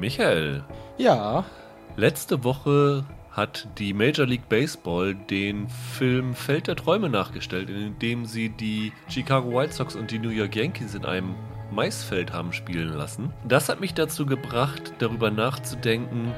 Michael. Ja. Letzte Woche hat die Major League Baseball den Film Feld der Träume nachgestellt, in dem sie die Chicago White Sox und die New York Yankees in einem Maisfeld haben spielen lassen. Das hat mich dazu gebracht, darüber nachzudenken,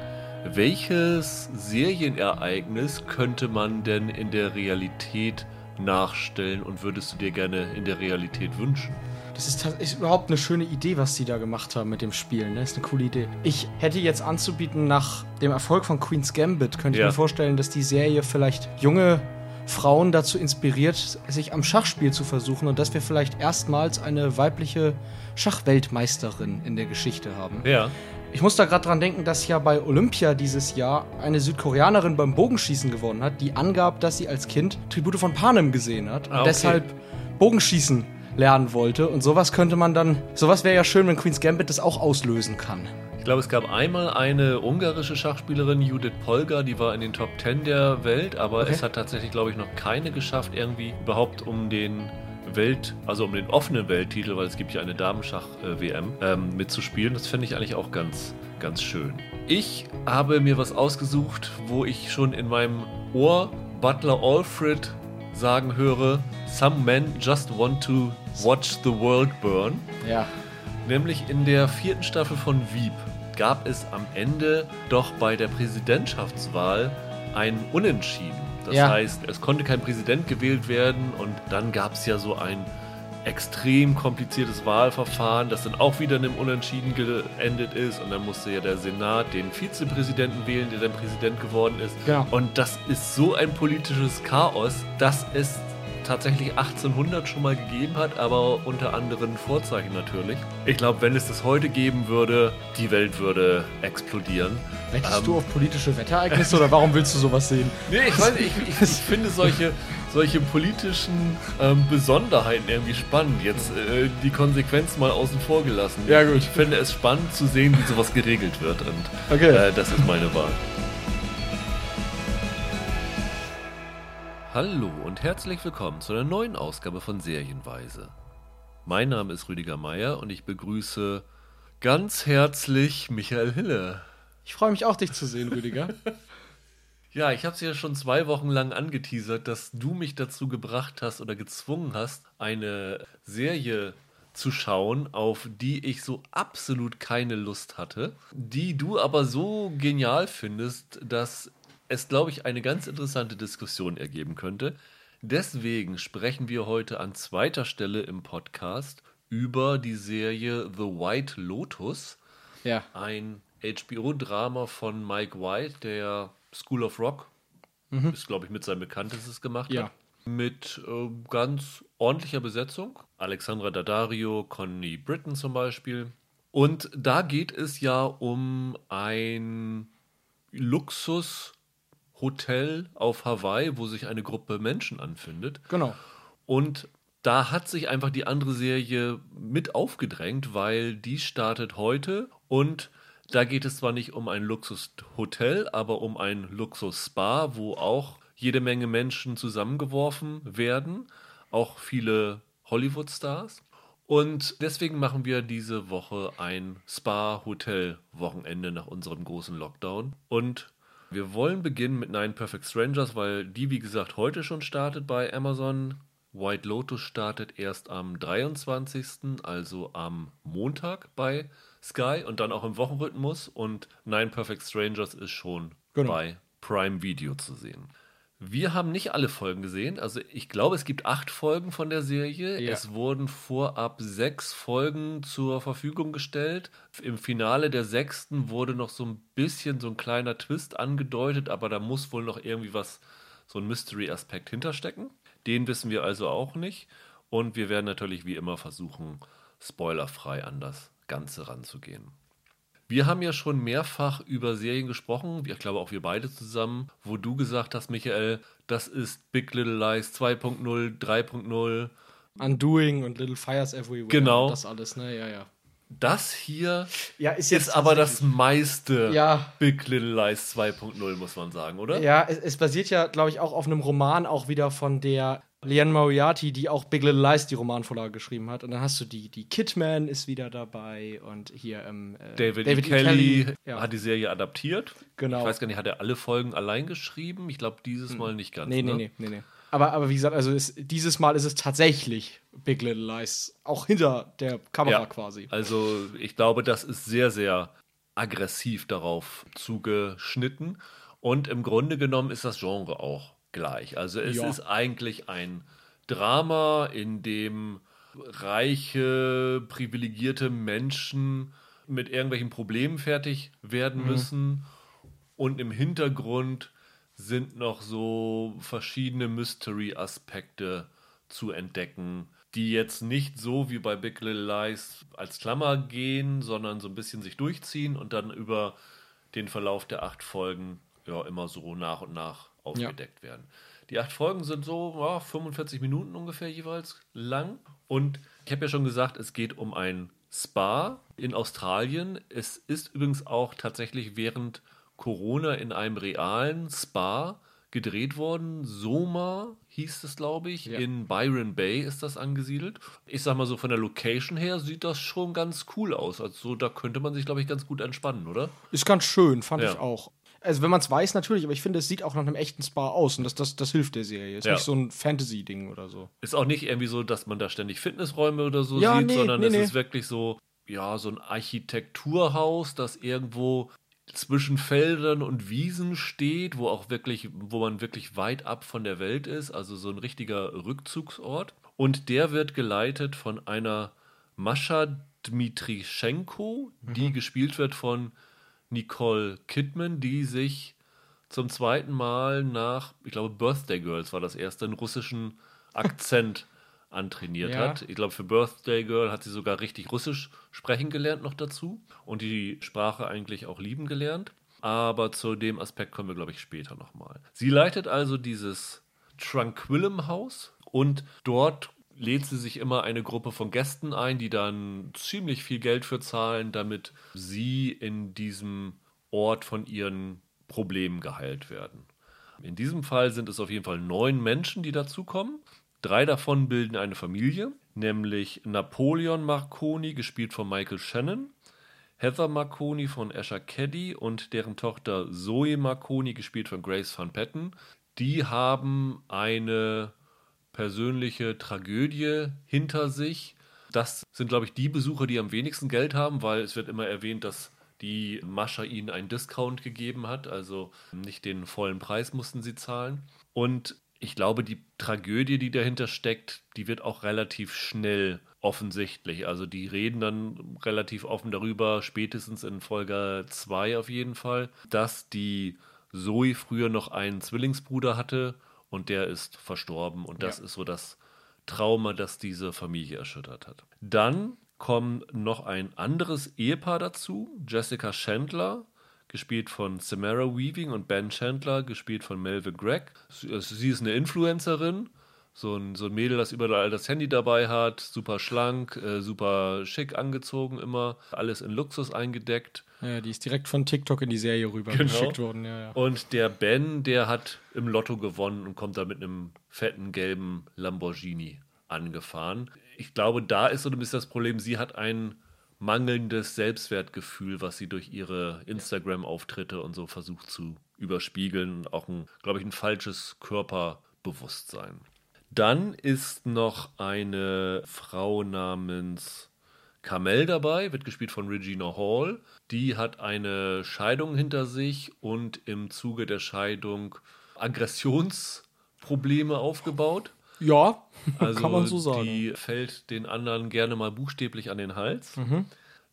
welches Serienereignis könnte man denn in der Realität nachstellen und würdest du dir gerne in der Realität wünschen? Das ist, ist, überhaupt eine schöne Idee, was sie da gemacht haben mit dem Spielen. Ne? Das ist eine coole Idee. Ich hätte jetzt anzubieten, nach dem Erfolg von Queen's Gambit, könnte ja. ich mir vorstellen, dass die Serie vielleicht junge Frauen dazu inspiriert, sich am Schachspiel zu versuchen und dass wir vielleicht erstmals eine weibliche Schachweltmeisterin in der Geschichte haben. Ja. Ich muss da gerade dran denken, dass ja bei Olympia dieses Jahr eine Südkoreanerin beim Bogenschießen gewonnen hat, die angab, dass sie als Kind Tribute von Panem gesehen hat und ah, okay. deshalb Bogenschießen lernen wollte. Und sowas könnte man dann, sowas wäre ja schön, wenn Queen's Gambit das auch auslösen kann. Ich glaube, es gab einmal eine ungarische Schachspielerin, Judith Polgar, die war in den Top 10 der Welt, aber okay. es hat tatsächlich, glaube ich, noch keine geschafft, irgendwie überhaupt um den Welt, also um den offenen Welttitel, weil es gibt ja eine Damenschach-WM, ähm, mitzuspielen. Das fände ich eigentlich auch ganz, ganz schön. Ich habe mir was ausgesucht, wo ich schon in meinem Ohr Butler Alfred sagen höre, Some men just want to watch the world burn. Ja. Nämlich in der vierten Staffel von Wieb gab es am Ende doch bei der Präsidentschaftswahl ein Unentschieden. Das ja. heißt, es konnte kein Präsident gewählt werden und dann gab es ja so ein extrem kompliziertes Wahlverfahren, das dann auch wieder in einem Unentschieden geendet ist und dann musste ja der Senat den Vizepräsidenten wählen, der dann Präsident geworden ist. Genau. Und das ist so ein politisches Chaos, dass es tatsächlich 1800 schon mal gegeben hat, aber unter anderen Vorzeichen natürlich. Ich glaube, wenn es das heute geben würde, die Welt würde explodieren. Wettest ähm, du auf politische Wettereignisse oder warum willst du sowas sehen? Nee, ich, weiß, ich, ich, ich finde solche, solche politischen ähm, Besonderheiten irgendwie spannend. Jetzt äh, die Konsequenzen mal außen vor gelassen. Ja, gut. Ich finde es spannend zu sehen, wie sowas geregelt wird. Und okay. äh, das ist meine Wahl. Hallo und herzlich willkommen zu einer neuen Ausgabe von Serienweise. Mein Name ist Rüdiger Meier und ich begrüße ganz herzlich Michael Hille. Ich freue mich auch, dich zu sehen, Rüdiger. ja, ich habe es ja schon zwei Wochen lang angeteasert, dass du mich dazu gebracht hast oder gezwungen hast, eine Serie zu schauen, auf die ich so absolut keine Lust hatte, die du aber so genial findest, dass es, glaube ich, eine ganz interessante Diskussion ergeben könnte. Deswegen sprechen wir heute an zweiter Stelle im Podcast über die Serie The White Lotus. Ja. Ein HBO-Drama von Mike White, der School of Rock mhm. ist, glaube ich, mit seinem bekanntestes gemacht ja. hat. Mit äh, ganz ordentlicher Besetzung. Alexandra Daddario, Connie Britton zum Beispiel. Und da geht es ja um ein Luxus- Hotel auf Hawaii, wo sich eine Gruppe Menschen anfindet. Genau. Und da hat sich einfach die andere Serie mit aufgedrängt, weil die startet heute und da geht es zwar nicht um ein Luxushotel, aber um ein Luxus-Spa, wo auch jede Menge Menschen zusammengeworfen werden, auch viele Hollywood-Stars. Und deswegen machen wir diese Woche ein Spa-Hotel-Wochenende nach unserem großen Lockdown. Und wir wollen beginnen mit Nine Perfect Strangers, weil die, wie gesagt, heute schon startet bei Amazon. White Lotus startet erst am 23., also am Montag bei Sky und dann auch im Wochenrhythmus. Und Nine Perfect Strangers ist schon genau. bei Prime Video zu sehen. Wir haben nicht alle Folgen gesehen. Also ich glaube, es gibt acht Folgen von der Serie. Ja. Es wurden vorab sechs Folgen zur Verfügung gestellt. Im Finale der sechsten wurde noch so ein bisschen so ein kleiner Twist angedeutet, aber da muss wohl noch irgendwie was, so ein Mystery-Aspekt hinterstecken. Den wissen wir also auch nicht. Und wir werden natürlich wie immer versuchen, spoilerfrei an das Ganze ranzugehen. Wir haben ja schon mehrfach über Serien gesprochen, ich glaube auch wir beide zusammen, wo du gesagt hast, Michael, das ist Big Little Lies 2.0, 3.0. Undoing und Little Fires Everywhere. Genau. Das alles, ne? Ja, ja. Das hier ja, ist, jetzt ist aber das meiste ja. Big Little Lies 2.0, muss man sagen, oder? Ja, es, es basiert ja, glaube ich, auch auf einem Roman, auch wieder von der Leanne Moriarty, die auch Big Little Lies, die Romanvorlage geschrieben hat. Und dann hast du die, die Kidman ist wieder dabei und hier ähm, äh, David, David e. Kelly, Kelly ja. hat die Serie adaptiert. Genau. Ich weiß gar nicht, hat er alle Folgen allein geschrieben? Ich glaube, dieses hm. Mal nicht ganz. Nee, ne? nee, nee, nee, nee. Aber, aber wie gesagt, also ist, dieses Mal ist es tatsächlich Big Little Lies, auch hinter der Kamera ja, quasi. Also ich glaube, das ist sehr, sehr aggressiv darauf zugeschnitten. Und im Grunde genommen ist das Genre auch gleich. Also es ja. ist eigentlich ein Drama, in dem reiche, privilegierte Menschen mit irgendwelchen Problemen fertig werden mhm. müssen. Und im Hintergrund sind noch so verschiedene Mystery-Aspekte zu entdecken, die jetzt nicht so wie bei Big Little Lies als Klammer gehen, sondern so ein bisschen sich durchziehen und dann über den Verlauf der acht Folgen ja immer so nach und nach aufgedeckt ja. werden. Die acht Folgen sind so ja, 45 Minuten ungefähr jeweils lang. Und ich habe ja schon gesagt, es geht um ein Spa in Australien. Es ist übrigens auch tatsächlich während Corona in einem realen Spa gedreht worden. Soma hieß es, glaube ich. Ja. In Byron Bay ist das angesiedelt. Ich sag mal so, von der Location her sieht das schon ganz cool aus. Also da könnte man sich, glaube ich, ganz gut entspannen, oder? Ist ganz schön, fand ja. ich auch. Also wenn man es weiß, natürlich, aber ich finde, es sieht auch nach einem echten Spa aus und das, das, das hilft der Serie. Ist ja. nicht so ein Fantasy-Ding oder so. Ist auch nicht irgendwie so, dass man da ständig Fitnessräume oder so ja, sieht, nee, sondern nee, es nee. ist wirklich so, ja, so ein Architekturhaus, das irgendwo zwischen Feldern und Wiesen steht, wo auch wirklich, wo man wirklich weit ab von der Welt ist, also so ein richtiger Rückzugsort. Und der wird geleitet von einer Mascha Dmitrischenko, die mhm. gespielt wird von Nicole Kidman, die sich zum zweiten Mal nach, ich glaube, Birthday Girls war das erste, einen russischen Akzent antrainiert ja. hat. Ich glaube, für Birthday Girl hat sie sogar richtig Russisch sprechen gelernt noch dazu und die Sprache eigentlich auch lieben gelernt. Aber zu dem Aspekt kommen wir, glaube ich, später nochmal. Sie leitet also dieses Tranquillum Haus und dort lädt sie sich immer eine Gruppe von Gästen ein, die dann ziemlich viel Geld für zahlen, damit sie in diesem Ort von ihren Problemen geheilt werden. In diesem Fall sind es auf jeden Fall neun Menschen, die dazukommen. Drei davon bilden eine Familie, nämlich Napoleon Marconi, gespielt von Michael Shannon, Heather Marconi von Asher Caddy und deren Tochter Zoe Marconi, gespielt von Grace Van Patten. Die haben eine persönliche Tragödie hinter sich. Das sind, glaube ich, die Besucher, die am wenigsten Geld haben, weil es wird immer erwähnt, dass die Mascha ihnen einen Discount gegeben hat, also nicht den vollen Preis mussten sie zahlen. Und ich glaube, die Tragödie, die dahinter steckt, die wird auch relativ schnell offensichtlich. Also die reden dann relativ offen darüber, spätestens in Folge 2 auf jeden Fall, dass die Zoe früher noch einen Zwillingsbruder hatte und der ist verstorben. Und das ja. ist so das Trauma, das diese Familie erschüttert hat. Dann kommt noch ein anderes Ehepaar dazu, Jessica Chandler gespielt von Samara Weaving, und Ben Chandler, gespielt von Melvin Gregg. Sie ist eine Influencerin, so ein, so ein Mädel, das überall das Handy dabei hat, super schlank, äh, super schick angezogen immer, alles in Luxus eingedeckt. Ja, die ist direkt von TikTok in die Serie rüber genau. geschickt worden. Ja, ja. Und der Ben, der hat im Lotto gewonnen und kommt da mit einem fetten gelben Lamborghini angefahren. Ich glaube, da ist so ein bisschen das Problem, sie hat einen mangelndes Selbstwertgefühl, was sie durch ihre Instagram-Auftritte und so versucht zu überspiegeln. Auch ein, glaube ich, ein falsches Körperbewusstsein. Dann ist noch eine Frau namens Carmel dabei, wird gespielt von Regina Hall. Die hat eine Scheidung hinter sich und im Zuge der Scheidung Aggressionsprobleme aufgebaut. Ja, also kann man so sagen. Die fällt den anderen gerne mal buchstäblich an den Hals. Mhm.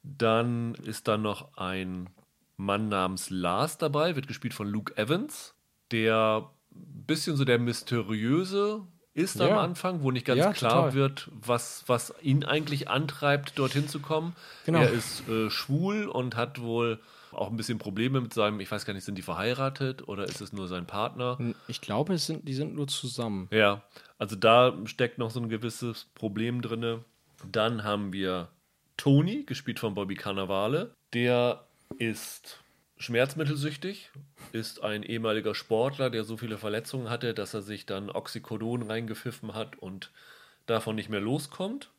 Dann ist da noch ein Mann namens Lars dabei, wird gespielt von Luke Evans, der ein bisschen so der mysteriöse ist ja. am Anfang, wo nicht ganz ja, klar total. wird, was, was ihn eigentlich antreibt, dorthin zu kommen. Genau. Er ist äh, schwul und hat wohl auch ein bisschen Probleme mit seinem, ich weiß gar nicht, sind die verheiratet oder ist es nur sein Partner? Ich glaube, es sind, die sind nur zusammen. Ja, also da steckt noch so ein gewisses Problem drin. Dann haben wir Tony, gespielt von Bobby Cannavale. Der ist schmerzmittelsüchtig, ist ein ehemaliger Sportler, der so viele Verletzungen hatte, dass er sich dann Oxycodon reingepfiffen hat und davon nicht mehr loskommt.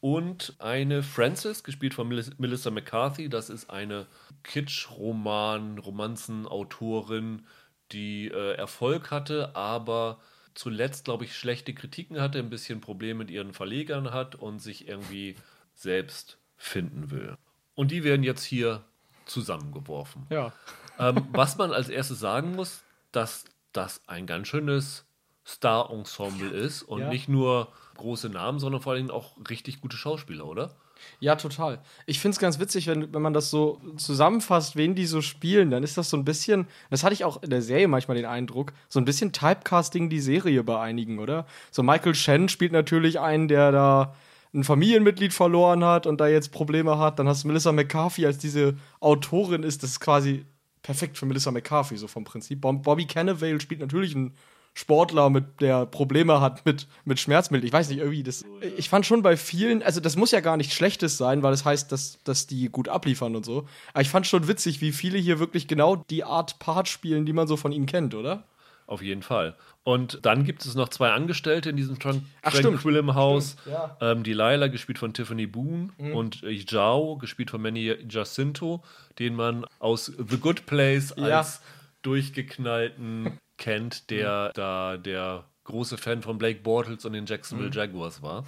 Und eine Frances, gespielt von Melissa McCarthy, das ist eine Kitsch-Roman, Romanzenautorin, die äh, Erfolg hatte, aber zuletzt, glaube ich, schlechte Kritiken hatte, ein bisschen Probleme mit ihren Verlegern hat und sich irgendwie selbst finden will. Und die werden jetzt hier zusammengeworfen. Ja. Ähm, was man als erstes sagen muss, dass das ein ganz schönes Star-Ensemble ist und ja. nicht nur große Namen, sondern vor allem auch richtig gute Schauspieler, oder? Ja, total. Ich finde es ganz witzig, wenn, wenn man das so zusammenfasst, wen die so spielen, dann ist das so ein bisschen, das hatte ich auch in der Serie manchmal den Eindruck, so ein bisschen Typecasting die Serie bei einigen, oder? So Michael Shen spielt natürlich einen, der da ein Familienmitglied verloren hat und da jetzt Probleme hat. Dann hast du Melissa McCarthy als diese Autorin ist, das ist quasi perfekt für Melissa McCarthy, so vom Prinzip. Bobby Cannavale spielt natürlich einen Sportler, mit, der Probleme hat mit, mit Schmerzmittel. Ich weiß nicht, irgendwie, das. Ich fand schon bei vielen, also das muss ja gar nicht Schlechtes sein, weil das heißt, dass, dass die gut abliefern und so. Aber ich fand schon witzig, wie viele hier wirklich genau die Art Part spielen, die man so von ihnen kennt, oder? Auf jeden Fall. Und dann gibt es noch zwei Angestellte in diesem Tran Ach, Tranquillum Haus. Ja. Ähm, die Laila, gespielt von Tiffany Boone, mhm. und äh, Zhao, gespielt von Manny Jacinto, den man aus The Good Place ja. als durchgeknallten kennt, der mhm. da der große Fan von Blake Bortles und den Jacksonville mhm. Jaguars war.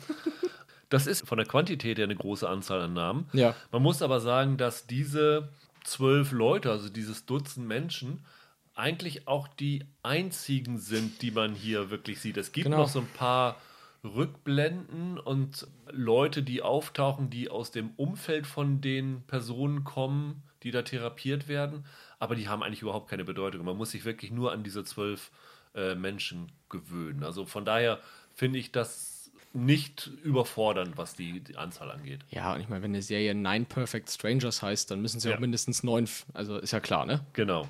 Das ist von der Quantität her eine große Anzahl an Namen. Ja. Man muss aber sagen, dass diese zwölf Leute, also dieses Dutzend Menschen, eigentlich auch die einzigen sind, die man hier wirklich sieht. Es gibt genau. noch so ein paar Rückblenden und Leute, die auftauchen, die aus dem Umfeld von den Personen kommen, die da therapiert werden aber die haben eigentlich überhaupt keine Bedeutung. Man muss sich wirklich nur an diese zwölf äh, Menschen gewöhnen. Also von daher finde ich das nicht überfordernd, was die, die, Anzahl angeht. Ja, und ich meine, wenn eine Serie Nine Perfect Strangers heißt, dann müssen sie ja. auch mindestens neun, also ist ja klar, ne? Genau.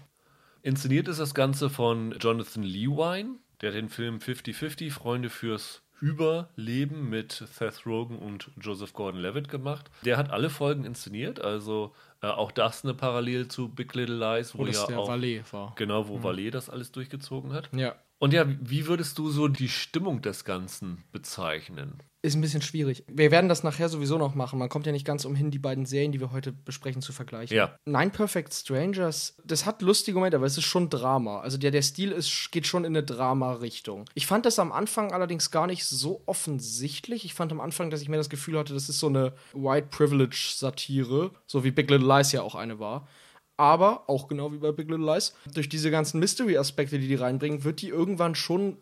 Inszeniert ist das Ganze von Jonathan Lewine, der den Film 50-50 Freunde fürs Überleben mit Seth Rogen und Joseph Gordon-Levitt gemacht. Der hat alle Folgen inszeniert, also äh, auch das eine Parallel zu Big Little Lies, wo, wo ja auch Valet war. Genau, wo mhm. Valet das alles durchgezogen hat. Ja. Und ja, wie würdest du so die Stimmung des Ganzen bezeichnen? Ist ein bisschen schwierig. Wir werden das nachher sowieso noch machen. Man kommt ja nicht ganz umhin, die beiden Serien, die wir heute besprechen, zu vergleichen. Ja. Nine Perfect Strangers, das hat lustige Momente, aber es ist schon Drama. Also der, der Stil ist, geht schon in eine Drama-Richtung. Ich fand das am Anfang allerdings gar nicht so offensichtlich. Ich fand am Anfang, dass ich mir das Gefühl hatte, das ist so eine White Privilege-Satire, so wie Big Little Lies ja auch eine war aber auch genau wie bei Big Little Lies, durch diese ganzen Mystery-Aspekte, die die reinbringen, wird die irgendwann schon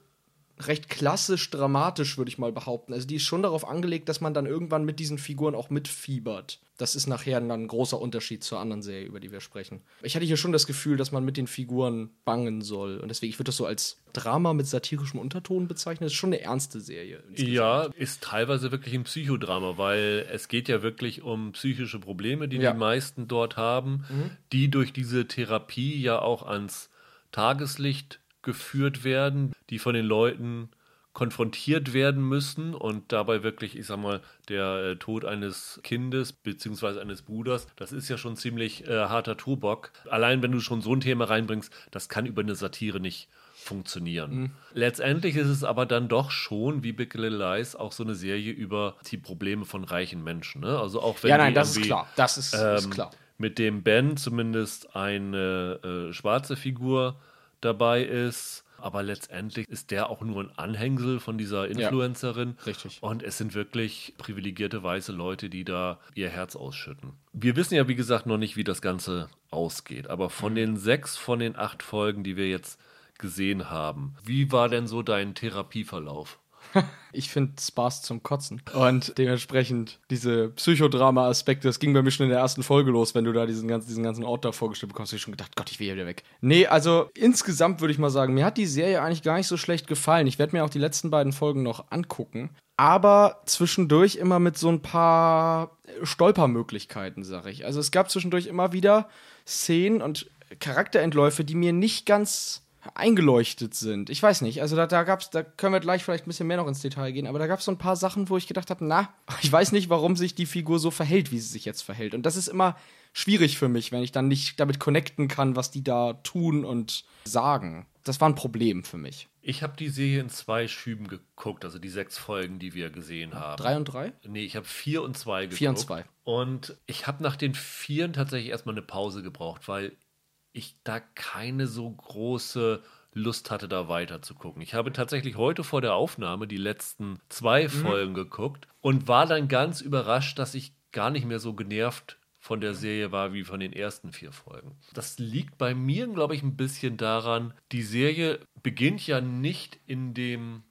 recht klassisch dramatisch, würde ich mal behaupten. Also die ist schon darauf angelegt, dass man dann irgendwann mit diesen Figuren auch mitfiebert. Das ist nachher dann ein großer Unterschied zur anderen Serie, über die wir sprechen. Ich hatte hier schon das Gefühl, dass man mit den Figuren bangen soll. Und deswegen, ich würde das so als Drama mit satirischem Unterton bezeichnen. Das ist schon eine ernste Serie. Ja, ist teilweise wirklich ein Psychodrama, weil es geht ja wirklich um psychische Probleme, die ja. die meisten dort haben, mhm. die durch diese Therapie ja auch ans Tageslicht geführt werden, die von den Leuten konfrontiert werden müssen und dabei wirklich, ich sag mal, der äh, Tod eines Kindes bzw. eines Bruders, das ist ja schon ziemlich äh, harter Tobak. Allein wenn du schon so ein Thema reinbringst, das kann über eine Satire nicht funktionieren. Mhm. Letztendlich ist es aber dann doch schon, wie Big Little Lies, auch so eine Serie über die Probleme von reichen Menschen. Ne? Also auch wenn ja, nein, das ist klar. Das ist, ähm, ist, klar. Mit dem Ben zumindest eine äh, schwarze Figur dabei ist. Aber letztendlich ist der auch nur ein Anhängsel von dieser Influencerin. Ja, richtig. Und es sind wirklich privilegierte weiße Leute, die da ihr Herz ausschütten. Wir wissen ja, wie gesagt, noch nicht, wie das Ganze ausgeht. Aber von mhm. den sechs, von den acht Folgen, die wir jetzt gesehen haben, wie war denn so dein Therapieverlauf? ich finde Spaß zum Kotzen. Und dementsprechend diese Psychodrama-Aspekte, das ging bei mir schon in der ersten Folge los, wenn du da diesen ganzen, diesen ganzen Ort da vorgestellt bekommst, ich schon gedacht, Gott, ich will hier wieder weg. Nee, also insgesamt würde ich mal sagen, mir hat die Serie eigentlich gar nicht so schlecht gefallen. Ich werde mir auch die letzten beiden Folgen noch angucken. Aber zwischendurch immer mit so ein paar Stolpermöglichkeiten, sag ich. Also es gab zwischendurch immer wieder Szenen und Charakterentläufe, die mir nicht ganz eingeleuchtet sind. Ich weiß nicht, also da, da gab's, da können wir gleich vielleicht ein bisschen mehr noch ins Detail gehen, aber da gab es so ein paar Sachen, wo ich gedacht habe, na, ich weiß nicht, warum sich die Figur so verhält, wie sie sich jetzt verhält. Und das ist immer schwierig für mich, wenn ich dann nicht damit connecten kann, was die da tun und sagen. Das war ein Problem für mich. Ich habe die Serie in zwei Schüben geguckt, also die sechs Folgen, die wir gesehen haben. Drei und drei? Nee, ich habe vier und zwei geguckt. Vier und zwei. Und ich habe nach den vieren tatsächlich erstmal eine Pause gebraucht, weil ich da keine so große Lust hatte, da weiter zu gucken. Ich habe tatsächlich heute vor der Aufnahme die letzten zwei mhm. Folgen geguckt und war dann ganz überrascht, dass ich gar nicht mehr so genervt von der Serie war wie von den ersten vier Folgen. Das liegt bei mir, glaube ich, ein bisschen daran, die Serie beginnt ja nicht in dem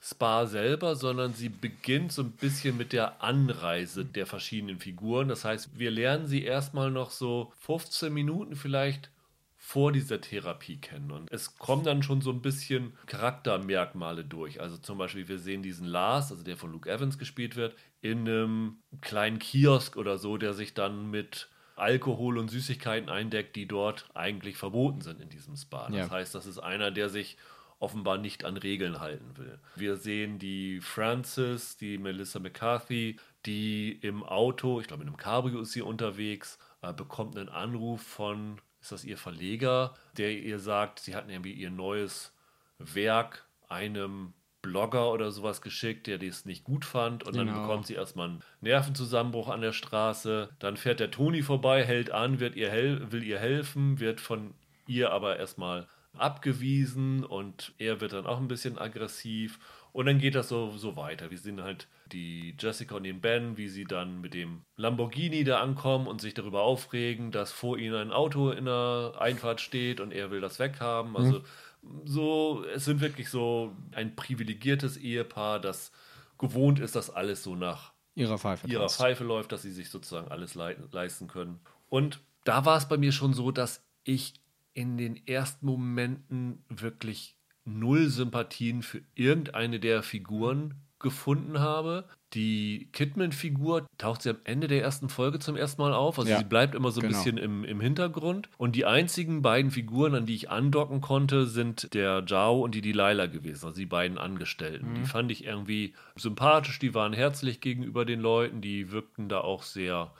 Spa selber, sondern sie beginnt so ein bisschen mit der Anreise der verschiedenen Figuren. Das heißt, wir lernen sie erstmal noch so 15 Minuten vielleicht vor dieser Therapie kennen. Und es kommen dann schon so ein bisschen Charaktermerkmale durch. Also zum Beispiel, wir sehen diesen Lars, also der von Luke Evans gespielt wird, in einem kleinen Kiosk oder so, der sich dann mit Alkohol und Süßigkeiten eindeckt, die dort eigentlich verboten sind in diesem Spa. Das ja. heißt, das ist einer, der sich offenbar nicht an Regeln halten will. Wir sehen die Frances, die Melissa McCarthy, die im Auto, ich glaube in einem Cabrio ist sie unterwegs, äh, bekommt einen Anruf von ist das ihr Verleger, der ihr sagt, sie hatten irgendwie ihr neues Werk einem Blogger oder sowas geschickt, der das nicht gut fand und genau. dann bekommt sie erstmal einen Nervenzusammenbruch an der Straße. Dann fährt der Toni vorbei, hält an, wird ihr will ihr helfen, wird von ihr aber erstmal abgewiesen und er wird dann auch ein bisschen aggressiv und dann geht das so, so weiter. Wir sehen halt die Jessica und den Ben, wie sie dann mit dem Lamborghini da ankommen und sich darüber aufregen, dass vor ihnen ein Auto in der Einfahrt steht und er will das weghaben. Mhm. Also mhm. so, es sind wirklich so ein privilegiertes Ehepaar, das gewohnt ist, dass alles so nach ihrer Pfeife, ihrer Pfeife läuft, dass sie sich sozusagen alles le leisten können. Und da war es bei mir schon so, dass ich in den ersten Momenten wirklich null Sympathien für irgendeine der Figuren gefunden habe. Die Kidman-Figur taucht sie am Ende der ersten Folge zum ersten Mal auf. Also ja, sie bleibt immer so ein genau. bisschen im, im Hintergrund. Und die einzigen beiden Figuren, an die ich andocken konnte, sind der Zhao und die Delilah gewesen. Also die beiden Angestellten. Mhm. Die fand ich irgendwie sympathisch, die waren herzlich gegenüber den Leuten, die wirkten da auch sehr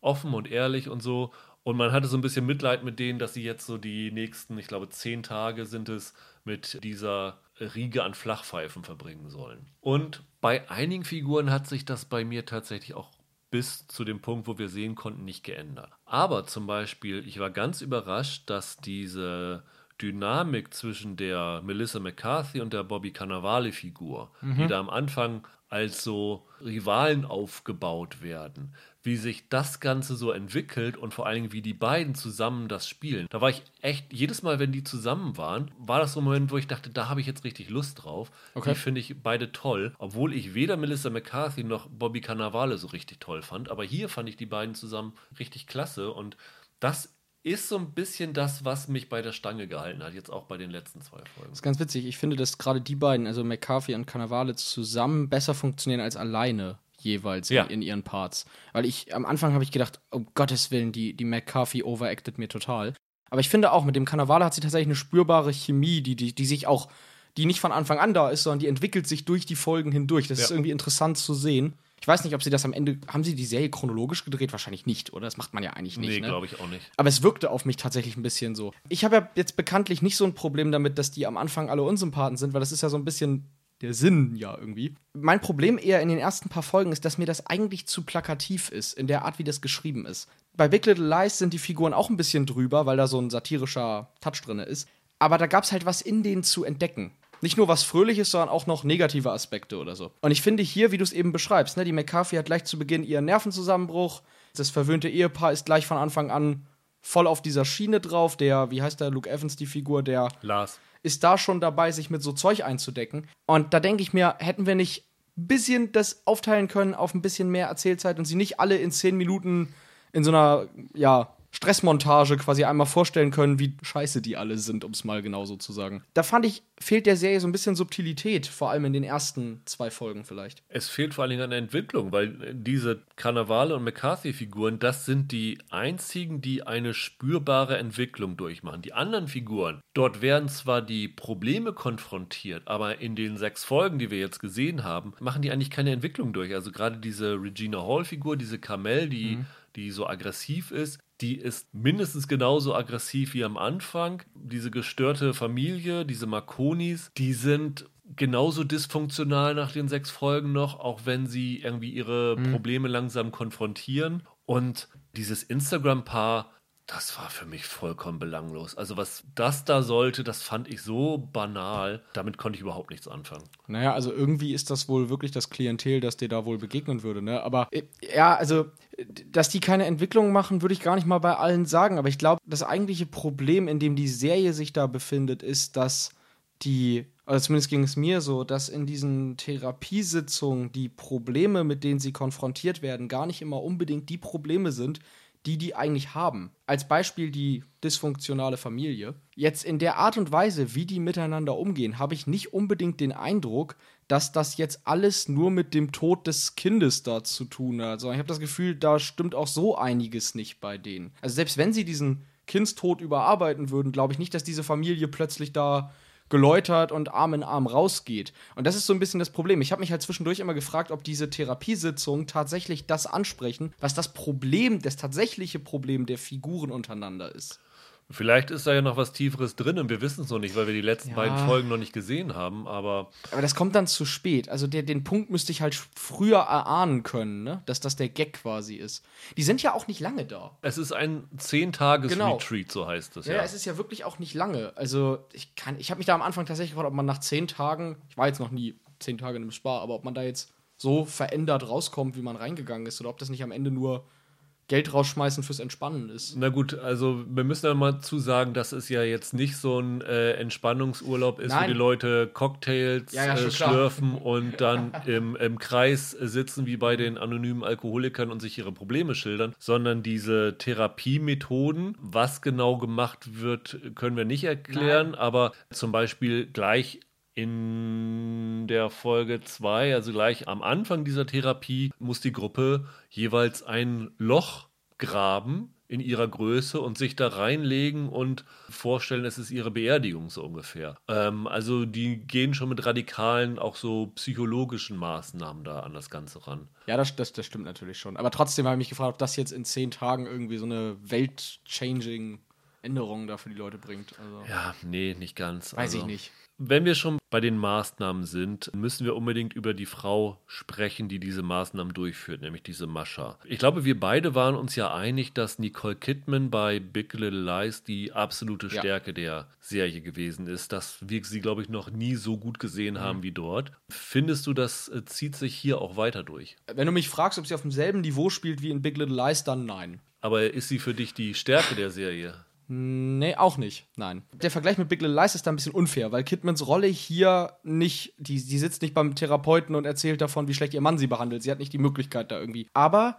offen und ehrlich und so. Und man hatte so ein bisschen Mitleid mit denen, dass sie jetzt so die nächsten, ich glaube, zehn Tage sind es, mit dieser Riege an Flachpfeifen verbringen sollen. Und bei einigen Figuren hat sich das bei mir tatsächlich auch bis zu dem Punkt, wo wir sehen konnten, nicht geändert. Aber zum Beispiel, ich war ganz überrascht, dass diese Dynamik zwischen der Melissa McCarthy und der Bobby Cannavale-Figur, mhm. die da am Anfang als so Rivalen aufgebaut werden, wie sich das Ganze so entwickelt und vor allen Dingen, wie die beiden zusammen das spielen. Da war ich echt, jedes Mal, wenn die zusammen waren, war das so ein Moment, wo ich dachte, da habe ich jetzt richtig Lust drauf. Okay. Die finde ich beide toll, obwohl ich weder Melissa McCarthy noch Bobby Cannavale so richtig toll fand. Aber hier fand ich die beiden zusammen richtig klasse und das ist so ein bisschen das, was mich bei der Stange gehalten hat, jetzt auch bei den letzten zwei Folgen. Das ist ganz witzig. Ich finde, dass gerade die beiden, also McCarthy und Cannavale, zusammen besser funktionieren als alleine jeweils ja. in, ihren Parts. Weil ich, am Anfang habe ich gedacht, um Gottes Willen, die, die McCarthy overacted mir total. Aber ich finde auch, mit dem Cannavale hat sie tatsächlich eine spürbare Chemie, die, die, die sich auch, die nicht von Anfang an da ist, sondern die entwickelt sich durch die Folgen hindurch. Das ja. ist irgendwie interessant zu sehen. Ich weiß nicht, ob sie das am Ende. Haben sie die Serie chronologisch gedreht? Wahrscheinlich nicht, oder? Das macht man ja eigentlich nicht. Nee, ne? glaube ich auch nicht. Aber es wirkte auf mich tatsächlich ein bisschen so. Ich habe ja jetzt bekanntlich nicht so ein Problem damit, dass die am Anfang alle Unsympathen sind, weil das ist ja so ein bisschen der Sinn ja irgendwie. Mein Problem eher in den ersten paar Folgen ist, dass mir das eigentlich zu plakativ ist, in der Art, wie das geschrieben ist. Bei Big Little Lies sind die Figuren auch ein bisschen drüber, weil da so ein satirischer Touch drin ist. Aber da gab es halt was in denen zu entdecken. Nicht nur was Fröhliches, sondern auch noch negative Aspekte oder so. Und ich finde hier, wie du es eben beschreibst, ne, die McCarthy hat gleich zu Beginn ihren Nervenzusammenbruch. Das verwöhnte Ehepaar ist gleich von Anfang an voll auf dieser Schiene drauf. Der, wie heißt der, Luke Evans, die Figur, der. Lars ist da schon dabei, sich mit so Zeug einzudecken. Und da denke ich mir, hätten wir nicht ein bisschen das aufteilen können auf ein bisschen mehr Erzählzeit und sie nicht alle in zehn Minuten in so einer, ja, Stressmontage quasi einmal vorstellen können, wie scheiße die alle sind, um es mal genauso zu sagen. Da fand ich, fehlt der Serie so ein bisschen Subtilität, vor allem in den ersten zwei Folgen vielleicht. Es fehlt vor allen Dingen an der Entwicklung, weil diese Karnevale und McCarthy-Figuren, das sind die einzigen, die eine spürbare Entwicklung durchmachen. Die anderen Figuren, dort werden zwar die Probleme konfrontiert, aber in den sechs Folgen, die wir jetzt gesehen haben, machen die eigentlich keine Entwicklung durch. Also gerade diese Regina Hall-Figur, diese Kamel, die mhm die so aggressiv ist, die ist mindestens genauso aggressiv wie am Anfang. Diese gestörte Familie, diese Marconis, die sind genauso dysfunktional nach den sechs Folgen noch, auch wenn sie irgendwie ihre mhm. Probleme langsam konfrontieren. Und dieses Instagram-Paar das war für mich vollkommen belanglos. Also was das da sollte, das fand ich so banal. Damit konnte ich überhaupt nichts anfangen. Naja, also irgendwie ist das wohl wirklich das Klientel, das dir da wohl begegnen würde. Ne? Aber äh, ja, also dass die keine Entwicklung machen, würde ich gar nicht mal bei allen sagen. Aber ich glaube, das eigentliche Problem, in dem die Serie sich da befindet, ist, dass die oder zumindest ging es mir so, dass in diesen Therapiesitzungen die Probleme, mit denen sie konfrontiert werden, gar nicht immer unbedingt die Probleme sind, die die eigentlich haben. Als Beispiel die dysfunktionale Familie. Jetzt in der Art und Weise, wie die miteinander umgehen, habe ich nicht unbedingt den Eindruck, dass das jetzt alles nur mit dem Tod des Kindes da zu tun hat. Also ich habe das Gefühl, da stimmt auch so einiges nicht bei denen. Also selbst wenn sie diesen Kindstod überarbeiten würden, glaube ich nicht, dass diese Familie plötzlich da geläutert und Arm in Arm rausgeht. Und das ist so ein bisschen das Problem. Ich habe mich halt zwischendurch immer gefragt, ob diese Therapiesitzungen tatsächlich das ansprechen, was das Problem, das tatsächliche Problem der Figuren untereinander ist. Vielleicht ist da ja noch was Tieferes drin und wir wissen es noch nicht, weil wir die letzten ja. beiden Folgen noch nicht gesehen haben, aber. Aber das kommt dann zu spät. Also der, den Punkt müsste ich halt früher erahnen können, ne? dass das der Gag quasi ist. Die sind ja auch nicht lange da. Es ist ein Zehn-Tages-Retreat, genau. so heißt es. Ja, ja, es ist ja wirklich auch nicht lange. Also ich kann, ich habe mich da am Anfang tatsächlich gefragt, ob man nach zehn Tagen, ich war jetzt noch nie zehn Tage in einem Spar, aber ob man da jetzt so verändert rauskommt, wie man reingegangen ist, oder ob das nicht am Ende nur Geld rausschmeißen fürs Entspannen ist. Na gut, also wir müssen ja mal zu sagen, dass es ja jetzt nicht so ein äh, Entspannungsurlaub ist, Nein. wo die Leute Cocktails ja, ja, äh, schlürfen und dann im, im Kreis sitzen wie bei den anonymen Alkoholikern und sich ihre Probleme schildern, sondern diese Therapiemethoden, was genau gemacht wird, können wir nicht erklären, Nein. aber zum Beispiel gleich in der Folge 2, also gleich am Anfang dieser Therapie, muss die Gruppe jeweils ein Loch graben in ihrer Größe und sich da reinlegen und vorstellen, es ist ihre Beerdigung so ungefähr. Ähm, also die gehen schon mit radikalen, auch so psychologischen Maßnahmen da an das Ganze ran. Ja, das, das, das stimmt natürlich schon. Aber trotzdem habe ich mich gefragt, ob das jetzt in zehn Tagen irgendwie so eine Welt-changing Änderung da für die Leute bringt. Also, ja, nee, nicht ganz. Weiß also, ich nicht. Wenn wir schon bei den Maßnahmen sind, müssen wir unbedingt über die Frau sprechen, die diese Maßnahmen durchführt, nämlich diese Mascha. Ich glaube, wir beide waren uns ja einig, dass Nicole Kidman bei Big Little Lies die absolute Stärke ja. der Serie gewesen ist, dass wir sie, glaube ich, noch nie so gut gesehen mhm. haben wie dort. Findest du, das äh, zieht sich hier auch weiter durch? Wenn du mich fragst, ob sie auf demselben Niveau spielt wie in Big Little Lies, dann nein. Aber ist sie für dich die Stärke der Serie? Nee, auch nicht. Nein. Der Vergleich mit Big Little Lies ist da ein bisschen unfair, weil Kidmans Rolle hier nicht, die, die sitzt nicht beim Therapeuten und erzählt davon, wie schlecht ihr Mann sie behandelt. Sie hat nicht die Möglichkeit da irgendwie. Aber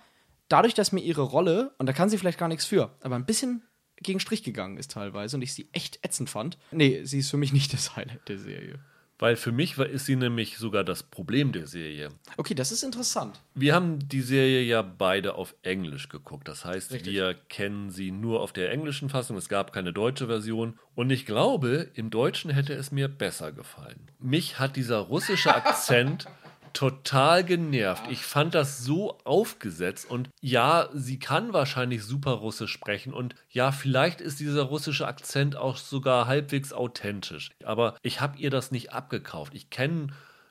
dadurch, dass mir ihre Rolle, und da kann sie vielleicht gar nichts für, aber ein bisschen gegen Strich gegangen ist teilweise und ich sie echt ätzend fand. Nee, sie ist für mich nicht das Highlight der Serie. Weil für mich war, ist sie nämlich sogar das Problem der Serie. Okay, das ist interessant. Wir haben die Serie ja beide auf Englisch geguckt. Das heißt, Richtig. wir kennen sie nur auf der englischen Fassung. Es gab keine deutsche Version. Und ich glaube, im Deutschen hätte es mir besser gefallen. Mich hat dieser russische Akzent total genervt. Ich fand das so aufgesetzt und ja, sie kann wahrscheinlich super Russisch sprechen und ja, vielleicht ist dieser russische Akzent auch sogar halbwegs authentisch. Aber ich habe ihr das nicht abgekauft. Ich kenne